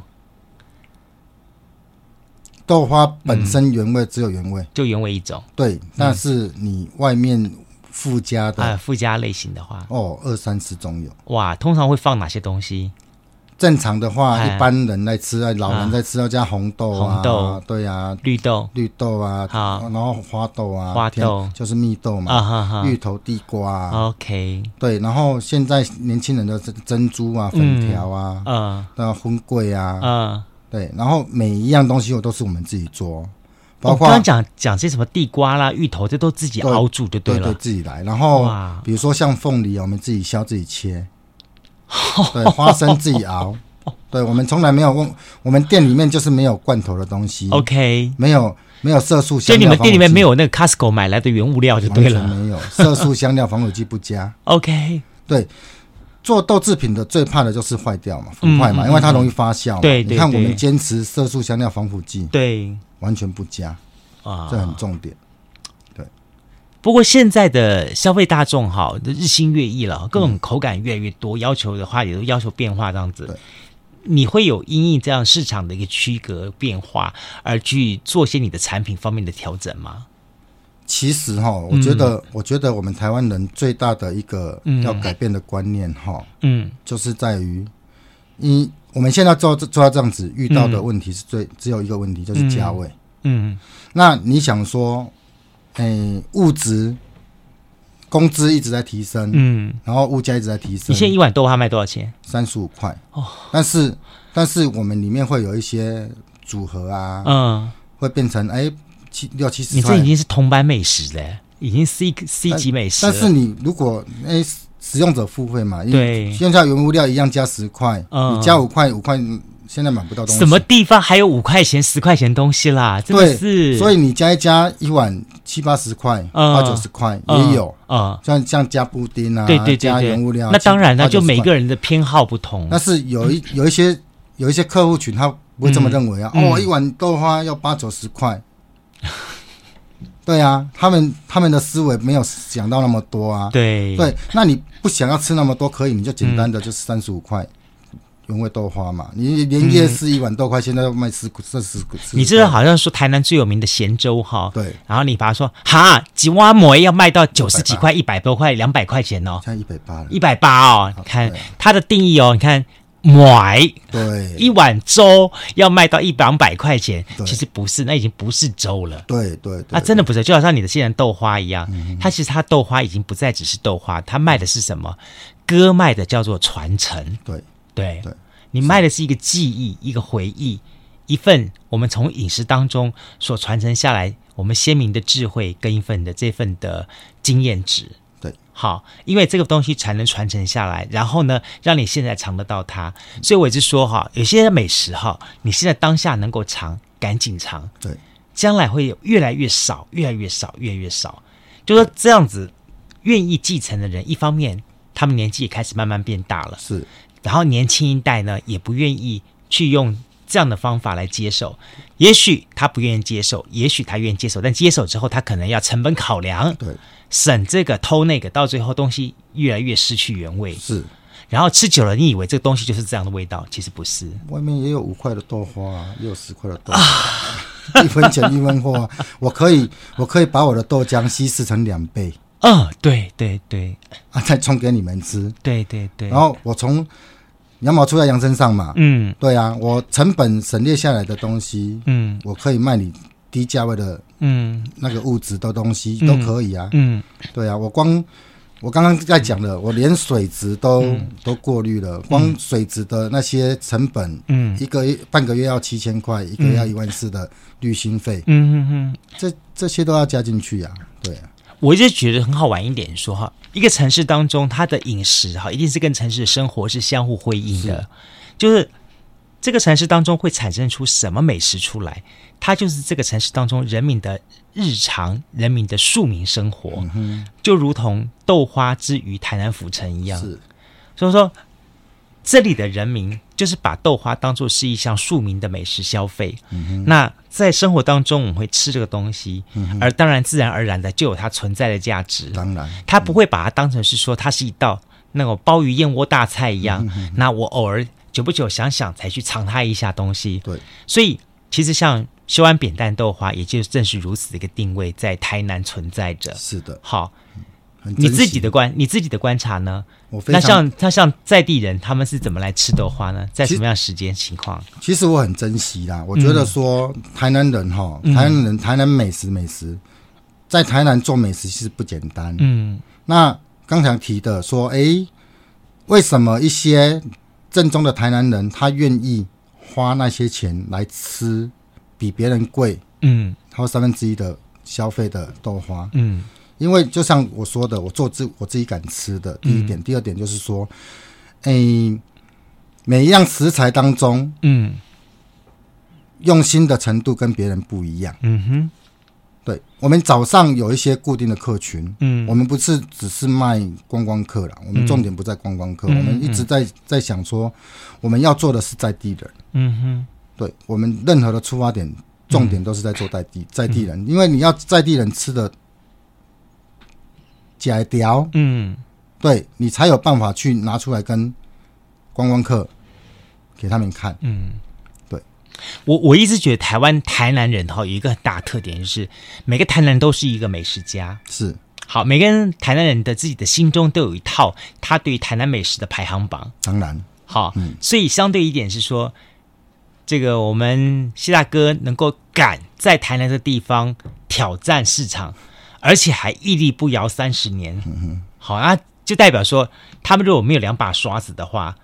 豆花本身原味只有原味，就原味一种。对，但是你外面附加的啊，附加类型的话，哦，二三十种有。哇，通常会放哪些东西？正常的话，一般人来吃啊，老人在吃要加红豆啊，红豆，对啊，绿豆，绿豆啊，好，然后花豆啊，花豆。就是蜜豆嘛，芋头、地瓜，OK，对，然后现在年轻人的珍珠啊、粉条啊，嗯，那粉粿啊，嗯，对，然后每一样东西我都是我们自己做，包括刚刚讲讲些什么地瓜啦、芋头，这都自己熬煮就对了，对，自己来。然后比如说像凤梨，我们自己削自己切。[LAUGHS] 对，花生自己熬。[LAUGHS] 对，我们从来没有问，我们店里面就是没有罐头的东西。OK，没有没有色素香料。所以你们店里面没有那个 Costco 买来的原物料就对了。没有色素香料防腐剂不加。[LAUGHS] OK，对，做豆制品的最怕的就是坏掉嘛，腐坏嘛，嗯因为它容易发酵嘛。对对你看我们坚持色素、香料、防腐剂，对完全不加，啊，这很重点。不过现在的消费大众哈，日新月异了，各种口感越来越多，要求的话也都要求变化这样子。你会有因应这样市场的一个区隔变化，而去做些你的产品方面的调整吗？其实哈，我觉得，我觉得我们台湾人最大的一个要改变的观念哈，嗯，就是在于，一我们现在做做到这样子，遇到的问题是最只有一个问题，就是价位。嗯，那你想说，诶，物质、工资一直在提升，嗯，然后物价一直在提升。你现在一碗豆花卖多少钱？三十五块哦，但是但是我们里面会有一些组合啊，嗯，会会变成哎七六七十。你这已经是同班美食了，已经 C C 级美食了。但是你如果哎使用者付费嘛，因为对现在原物料一样加十块，嗯你加五块五块，现在买不到东西。什么地方还有五块钱、十块钱东西啦？真的对，是，所以你加一加一碗七八十块、嗯八九十块嗯也有，嗯，像像加布丁啊，对对对加对原物料，那当然，了就每个人。人的偏好不同。但是有一有一些有一些客户群，他不会这么认为啊。嗯哦，一碗豆花要八九十块。对啊，他们他们的思维没有想到那么多啊。对对，那你不想要吃那么多，可以你就简单的就是三十五块原味豆花嘛。你连夜市一碗豆花现在要卖四四十，你知道好像说台南最有名的咸粥哈，对，然后你把它说哈几碗馍要卖到九十几块、一百多块、两百块钱哦，现在一百八了。一百八哦，你看对。它的定义哦，你看糜对，一碗粥要卖到一百两百块钱，其实不是，那已经不是粥了。对对对，啊，真的不是，就好像你的现在豆花一样，它其实它豆花已经不再只是豆花，它卖的是什么？歌卖的叫做传承。对对，对你卖的是一个记忆，一个回忆，一份我们从饮食当中所传承下来，我们鲜明的智慧跟一份的这份的经验值。对，好，因为这个东西才能传承下来，然后呢，让你现在尝得到它。所以我一直说哈，有些美食哈，你现在当下能够尝，赶紧尝。对将来会有越来越少，越来越少，越来越少。就说这样子，愿意继承的人，一方面他们年纪也开始慢慢变大了，是然后年轻一代呢，也不愿意去用这样的方法来接受。也许他不愿意接受，也许他愿意接受，但接受之后，他可能要成本考量，对省这个偷那个，到最后东西越来越失去原味。是。然后吃久了，你以为这个东西就是这样的味道，其实不是。外面也有五块的豆花啊，也有十块的豆花，一分钱一分货啊。我可以，我可以把我的豆浆稀释成两倍嗯，对对对啊，再冲给你们吃。对对对。然后我从羊毛出在羊身上嘛，嗯。对啊，我成本省略下来的东西，嗯。我可以卖你低价位的嗯。那个物质的东西嗯。都可以啊。嗯。对啊，我光我刚刚在讲的，我连水质都、都过滤了，光水质的那些成本，嗯。一个月半个月要七千块，一个月要一万四的滤芯费，嗯嗯嗯，这这些都要加进去啊。对啊，我一直觉得很好玩一点说哈，一个城市当中，它的饮食哈，一定是跟城市的生活是相互辉映的，是。就是这个城市当中会产生出什么美食出来，它就是这个城市当中人民的日常、人民的庶民生活，嗯就如同豆花之于台南府城一样。是。所以说，这里的人民就是把豆花当做是一项庶民的美食消费。嗯那在生活当中，我们会吃这个东西，嗯而当然自然而然的就有它存在的价值。当然，他不会把它当成是说它是一道那种鲍鱼燕窝大菜一样。那我偶尔久不久想想才去尝它一下东西。对，所以其实像修安扁担豆花，也就正是如此的一个定位，在台南存在着。是的，好，很你自己的观你自己的观察呢？我那像他像在地人，他们是怎么来吃豆花呢？在什么样时间情况？其实我很珍惜啦。我觉得说台南人哈，嗯台南人台南美食美食，在台南做美食其实不简单。嗯那刚才提的说，诶，为什么一些正宗的台南人他愿意花那些钱来吃比别人贵，嗯超过三分之一的消费的豆花？嗯因为就像我说的，我做自我自己敢吃的第一点，第二点就是说，诶，每一样食材当中嗯。用心的程度跟别人不一样。嗯哼。对，我们早上有一些固定的客群，嗯，我们不是只是卖观光客了，我们重点不在观光客，嗯、我们一直在在想说，我们要做的是在地人，嗯哼，对我们任何的出发点，重点都是在做在地、嗯、在地人，因为你要在地人吃的假条，嗯，对你才有办法去拿出来跟观光客给他们看，嗯。对。我我一直觉得台湾台南人哈有一个很大特点，就是每个台南人都是一个美食家。是，好，每个人台南人的自己的心中都有一套他对于台南美食的排行榜。当然，好，嗯，所以相对一点是说，这个我们谢大哥能够敢在台南的地方挑战市场，而且还屹立不摇三十年。嗯哼，好，啊就代表说他们如果没有两把刷子的话。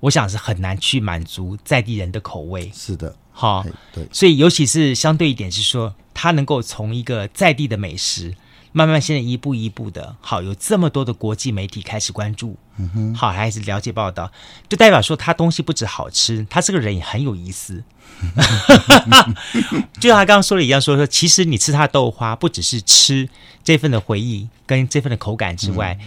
我想是很难去满足在地人的口味。是的，好，对，所以尤其是相对一点是说，他能够从一个在地的美食，慢慢现在一步一步的，好，有这么多的国际媒体开始关注，嗯哼，好，还是了解报道，就代表说他东西不止好吃，他这个人也很有意思。[LAUGHS] 就像他刚刚说的一样，说说其实你吃他的豆花，不只是吃这份的回忆跟这份的口感之外。嗯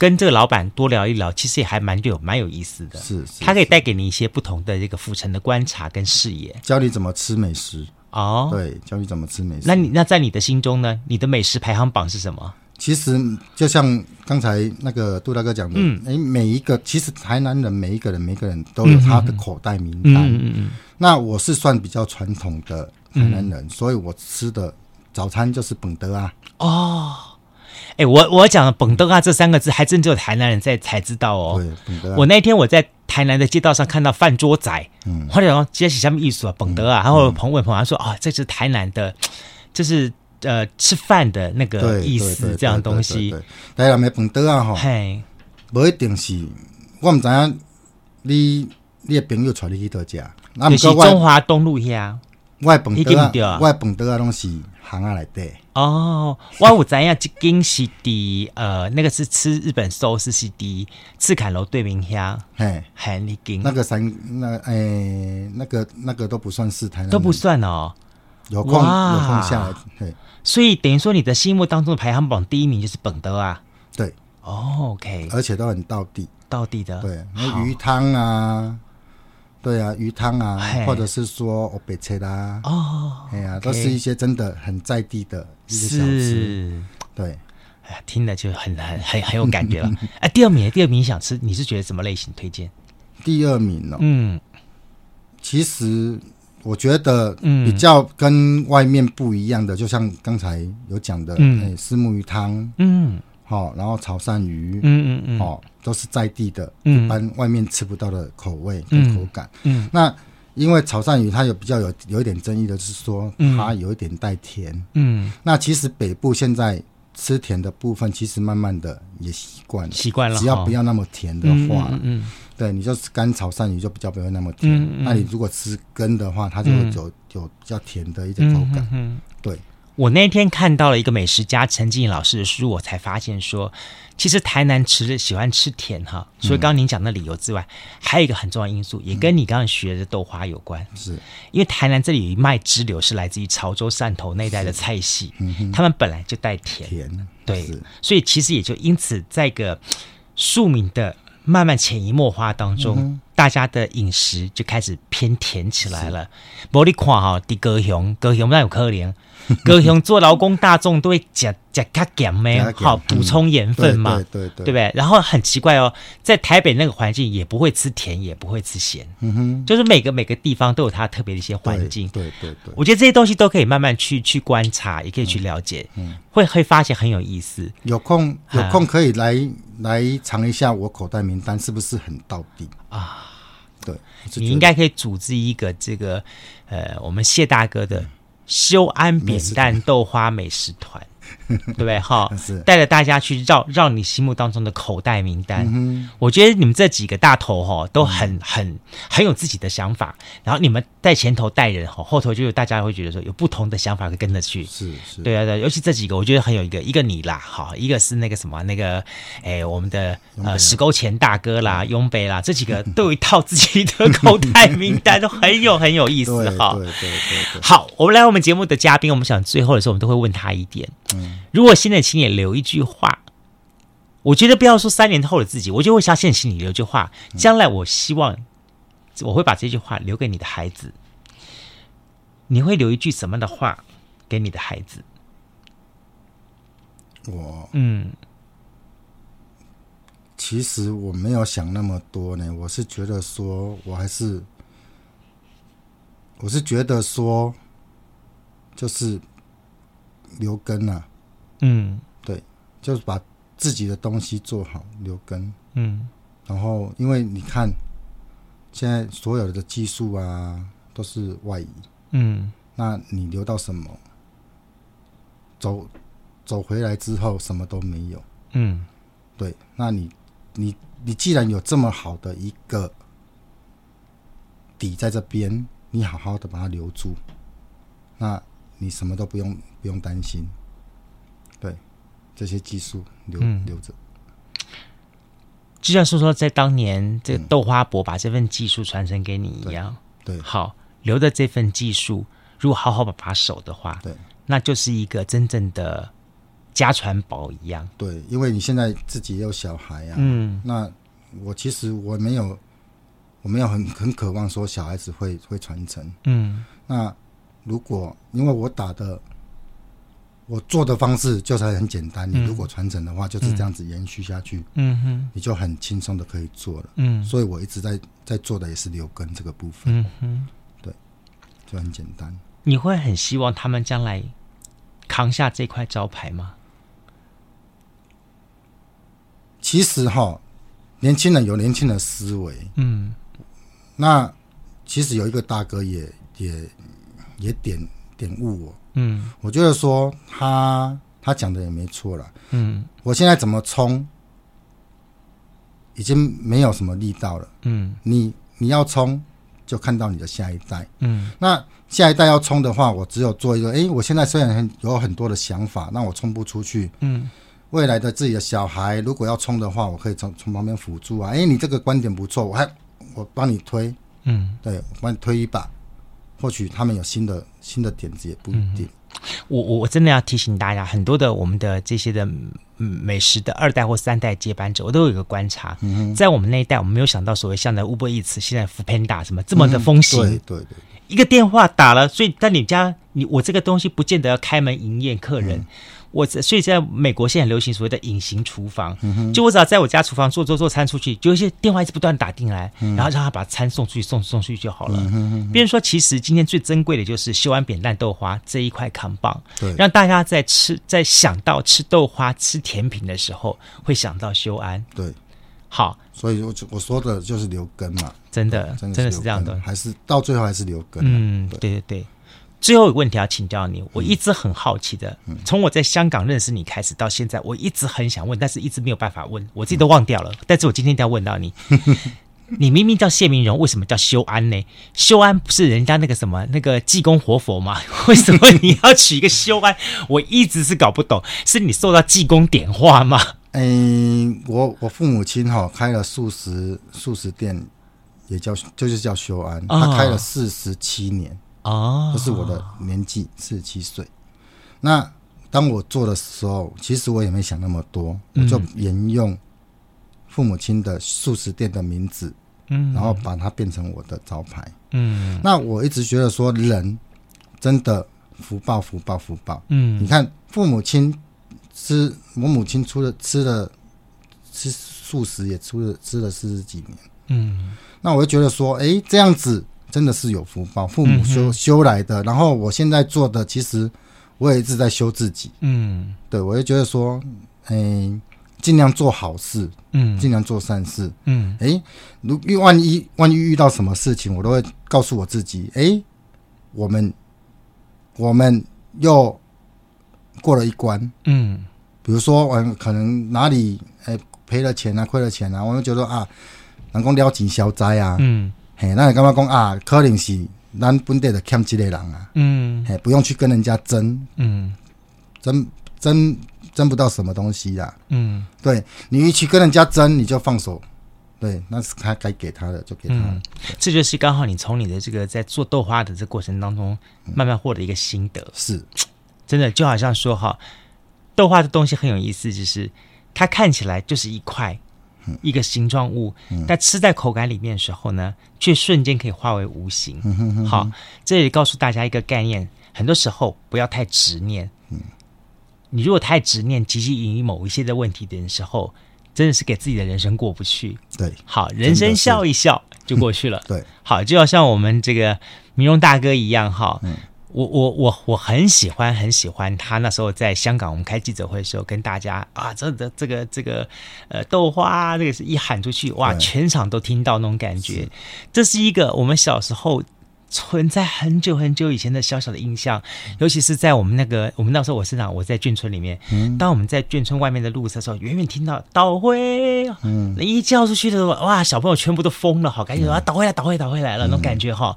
跟这个老板多聊一聊，其实也还蛮有蛮有意思的。是，他可以带给你一些不同的这个浮沉的观察跟视野，教你怎么吃美食哦。对，教你怎么吃美食。那你那在你的心中呢？你的美食排行榜是什么？其实就像刚才那个杜大哥讲的，嗯，哎，每一个其实台南人每一个人每一个人都有他的口袋名单。嗯嗯嗯。那我是算比较传统的台南人，嗯，所以我吃的早餐就是本德啊。哦。哎，我我讲的“本德啊”这三个字，还真只有台南人在才知道哦。对，本德啊。我那天我在台南的街道上看到饭桌仔，嗯，或者说这是什么意思啊？“本德啊”，然后朋友朋友说啊，这是台南的，就是呃吃饭的那个意思，这样东西。台南的本德啊，哈，嘿，不一定是，我唔知影你你的朋友带你去倒食，那是中华东路遐。我本德啊，我本德啊，拢是巷仔内底。哦，我有知影，这间是伫呃，那个是吃日本寿司是伫赤坎楼对面遐，嘿，很一间。那个三那诶、欸，那个那个都不算是台南，都不算哦。有空有空下来，嘿。所以等于说，你的心目当中的排行榜第一名就是本德啊。对，哦，OK，而且都很道地，道地的。对，那鱼汤啊。对啊，鱼汤啊，或者是说欧北切啦，哦，哎呀，都是一些真的很在地的一些小吃。对，哎呀，听了就很很很很有感觉了。[LAUGHS] 哎，第二名，第二名想吃，你是觉得什么类型推荐？第二名哦，嗯，其实我觉得比较跟外面不一样的，就像刚才有讲的，哎，虱目鱼汤，嗯。好，然后潮汕鱼，嗯嗯嗯，哦，都是在地的，嗯，一般外面吃不到的口味跟口感，嗯，嗯，那因为潮汕鱼它有比较有有一点争议的是说，它有一点带甜，嗯，那其实北部现在吃甜的部分，其实慢慢的也习惯了，习惯了，只要不要那么甜的话，嗯，嗯，嗯，对，你就是干潮汕鱼就比较不会那么甜，那你如果吃根的话，它就会有有比较甜的一点口感，嗯。我那天看到了一个美食家陈静老师的书，我才发现说，其实台南吃喜欢吃甜哈，除了刚刚您讲的理由之外，还有一个很重要因素，也跟你刚刚学的豆花有关。是，因为台南这里有一脉支流是来自于潮州、汕头那一带的菜系，他们本来就带甜，甜，对，所以其实也就因此在一个庶民的慢慢潜移默化当中，大家的饮食就开始偏甜起来了。玻璃看哈，的高雄，高雄那有可怜。[LAUGHS] 高雄做劳工大众都会加加加减咩，好补充盐分嘛，对对对，对不对？然后很奇怪哦，在台北那个环境也不会吃甜，也不会吃咸，嗯哼，就是每个每个地方都有它特别的一些环境，对对对。我觉得这些东西都可以慢慢去去观察，也可以去了解，嗯，会会发现很有意思。有空有空可以来来尝一下我口袋名单是不是很到底啊？对，你应该可以组织一个这个呃，我们谢大哥的。修安扁担豆花美食团，[LAUGHS] 对不对？哈，[LAUGHS] 是带着大家去绕绕你心目当中的口袋名单。嗯我觉得你们这几个大头哈都很很很有自己的想法，然后你们在前头带人哈，后头就有大家会觉得说有不同的想法会跟着去。是是，对啊对，尤其这几个，我觉得很有一个一个你啦，好，一个是那个什么那个，哎，我们的呃石沟前大哥啦、雍北啦，这几个 [LAUGHS] 都有一套自己的口袋名单，都很有很有意思哈。对对对对。好，我们来我们节目的嘉宾，我们想最后的时候，我们都会问他一点，嗯，如果现在请你留一句话，我觉得不要说三年后的自己，我就会想现在请你留一句话，将来我希望我会把这句话留给你的孩子，你会留一句什么的话给你的孩子？我嗯，其实我没有想那么多呢，我是觉得说，我还是，我是觉得说，就是留根啊，嗯对，就是把自己的东西做好，留根，嗯然后因为你看，现在所有的技术啊都是外移，嗯那你留到什么？走走回来之后什么都没有。嗯对，那你你你既然有这么好的一个底在这边，你好好的把它留住，那你什么都不用不用担心。对，这些技术留、嗯留着。就像是说在当年这个豆花伯把这份技术传承给你一样，对好留着这份技术，如果好好把把守的话，对那就是一个真正的家传宝一样。对，因为你现在自己也有小孩啊，嗯那我其实我没有我没有很很渴望说小孩子会会传承。嗯那如果因为我打的，我做的方式就是很简单，你如果传承的话，就是这样子延续下去，嗯哼。你就很轻松的可以做了。嗯。所以我一直在在做的也是留根这个部分，嗯哼，对就很简单。你会很希望他们将来扛下这块招牌吗？其实哈，年轻人有年轻的思维，嗯。那其实有一个大哥也也也点点悟我，嗯我觉得说他他讲的也没错了。嗯我现在怎么冲，已经没有什么力道了。嗯你你要冲，就看到你的下一代。嗯那下一代要冲的话，我只有做一个。诶，我现在虽然很有很多的想法，那我冲不出去。嗯未来的自己的小孩如果要冲的话，我可以从从旁边辅助啊。哎，你这个观点不错，我还我帮你推，嗯，对我帮你推一把。或许他们有新的新的点子也不一定。我我我真的要提醒大家，很多的我们的这些的嗯美食的二代或三代接班者，我都有一个观察，嗯在我们那一代，我们没有想到所谓像在 Uber Eats 现在 Foodpanda 什么这么的风行。对对对，一个电话打了，所以在你家，你我这个东西不见得要开门营业客人。我所以在美国现在很流行所谓的隐形厨房，就我只要在我家厨房做做做餐出去，就有一些电话一直不断打进来，然后让他把餐送出去，送送出去就好了。别人说，其实今天最珍贵的就是修安扁担豆花这一块扛棒，对让大家在吃在想到吃豆花、吃甜品的时候，会想到修安。对，好，所以我就我说的就是留根嘛，真的真的是这样的。还是到最后还是留根啊。嗯，对对对。最后一个问题要请教你，我一直很好奇的，从我在香港认识你开始到现在，我一直很想问，但是一直没有办法问，我自己都忘掉了。但是我今天一定要问到你，[LAUGHS] 你明明叫谢明荣，为什么叫修安呢？修安不是人家那个什么那个济公活佛吗？[LAUGHS] 为什么你要取一个修安？我一直是搞不懂，是你受到济公点化吗？嗯，我我父母亲哈、哦、开了素食素食店，也叫就是叫修安，哦他开了四十七年，哦，这是我的年纪四十七岁。那当我做的时候，其实我也没想那么多，我就沿用父母亲的素食店的名字，嗯，然后把它变成我的招牌。嗯。那我一直觉得说，人真的福报福报福报。嗯。你看父母亲吃，我母亲出了吃了吃素食也出了吃了四十几年，嗯。那我就觉得说，哎，这样子真的是有福报，父母修、嗯修来的。然后我现在做的，其实我也一直在修自己。嗯。对我就觉得说，哎，尽量做好事，嗯。尽量做善事。嗯。哎，如万一万一遇到什么事情，我都会告诉我自己，哎，我们我们又过了一关，嗯，比如说我可能哪里诶赔了钱啊，亏了钱啊，我就觉得啊，能够了钱消灾啊，嗯，嘿，那你干嘛讲啊？可能是咱本地的欠这个人啊，嗯，嘿，不用去跟人家争，嗯，争争争不到什么东西啦，嗯，对，你一去跟人家争，你就放手。对，那是他该给他的就给他。嗯，这就是刚好你从你的这个在做豆花的这过程当中，慢慢获得一个心得。嗯、是，真的就好像说哈，豆花的东西很有意思，就是它看起来就是一块、嗯、一个形状物，嗯、但吃在口感里面的时候呢，却瞬间可以化为无形。好，这里告诉大家一个概念：很多时候不要太执念。嗯，你如果太执念，汲汲营营某一些的问题的时候。真的是给自己的人生过不去。对，好，人生笑一笑就过去了。[LAUGHS] 对，好，就要像我们这个明荣大哥一样哈。嗯，我我我我很喜欢很喜欢他那时候在香港我们开记者会的时候跟大家啊，这这这个这个呃豆花这个是一喊出去哇，全场都听到那种感觉。这是一个我们小时候。存在很久很久以前的小小的印象，尤其是在我们那个，我们那时候我是哪？我在眷村里面。嗯，当我们在眷村外面的路的时候，远远听到倒回，嗯，一叫出去的时候，哇，小朋友全部都疯了，好赶紧说啊，倒回来，倒回来，倒回来了，那种感觉哈。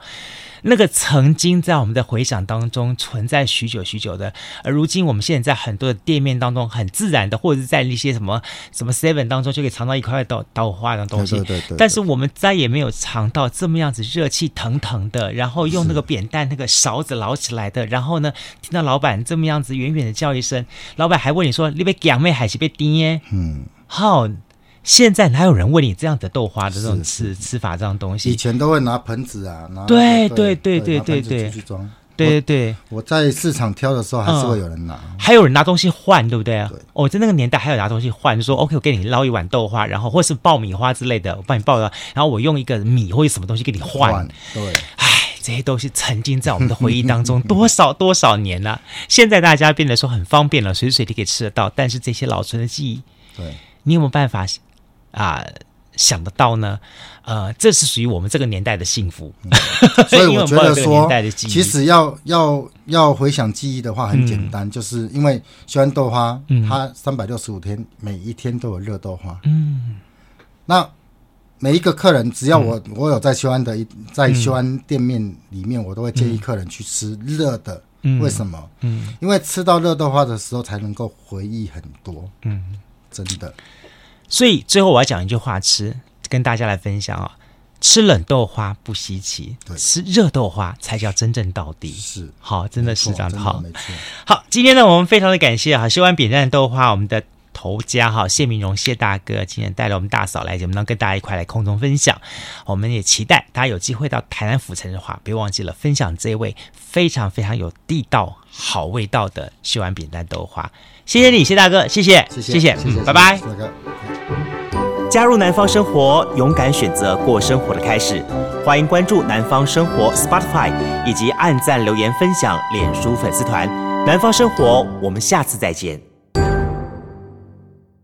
那个曾经在我们的回想当中存在许久许久的，而如今我们现在在很多的店面当中很自然的，或者是在一些什么什么 seven 当中就可以尝到一块块豆豆花的东西。对对对对。但是我们再也没有尝到这么样子热气腾腾的，然后用那个扁担那个勺子捞起来的，然后呢，听到老板这么样子远远的叫一声，老板还问你说你被讲妹还是被叮耶？嗯，好。现在哪有人问你这样的豆花的这种吃吃法这样东西？以前都会拿盆子啊，拿对对对对对对，去装。对对对，我在市场挑的时候还是会有人拿，还有人拿东西换，对不对啊？对。哦，在那个年代还有拿东西换，就说 OK，我给你捞一碗豆花，然后或是爆米花之类的，我帮你爆了，然后我用一个米或者什么东西给你换。对。哎，这些东西曾经在我们的回忆当中 [LAUGHS] 多少多少年了。现在大家变得说很方便了，随时随地可以吃得到，但是这些老存的记忆，对，你有没有办法？啊、呃，想得到呢，呃，这是属于我们这个年代的幸福。嗯、[LAUGHS] 所以我觉得说，其实要要要回想记忆的话，很简单，嗯、就是因为修安豆花，嗯、它三百六十五天，每一天都有热豆花。嗯，那每一个客人，只要我、嗯、我有在修安的一在修安店面里面，我都会建议客人去吃热的。嗯、为什么？嗯，因为吃到热豆花的时候，才能够回忆很多。嗯，真的。所以最后我要讲一句话吃，吃跟大家来分享啊、哦，吃冷豆花不稀奇，对吃热豆花才叫真正到底。是好，真的是这样的好。好，今天呢，我们非常的感谢哈，修安扁担豆花，我们的头家哈谢明荣谢大哥，今天带了我们大嫂来节目，能跟大家一块来空中分享。我们也期待大家有机会到台南府城的话，别忘记了分享这一位非常非常有地道好味道的修安扁担豆花。谢谢你，谢大哥，谢谢，谢谢，谢谢，嗯，拜拜。加入南方生活，勇敢选择过生活的开始。欢迎关注南方生活 Spotify，以及按赞、留言、分享脸书粉丝团。南方生活，我们下次再见。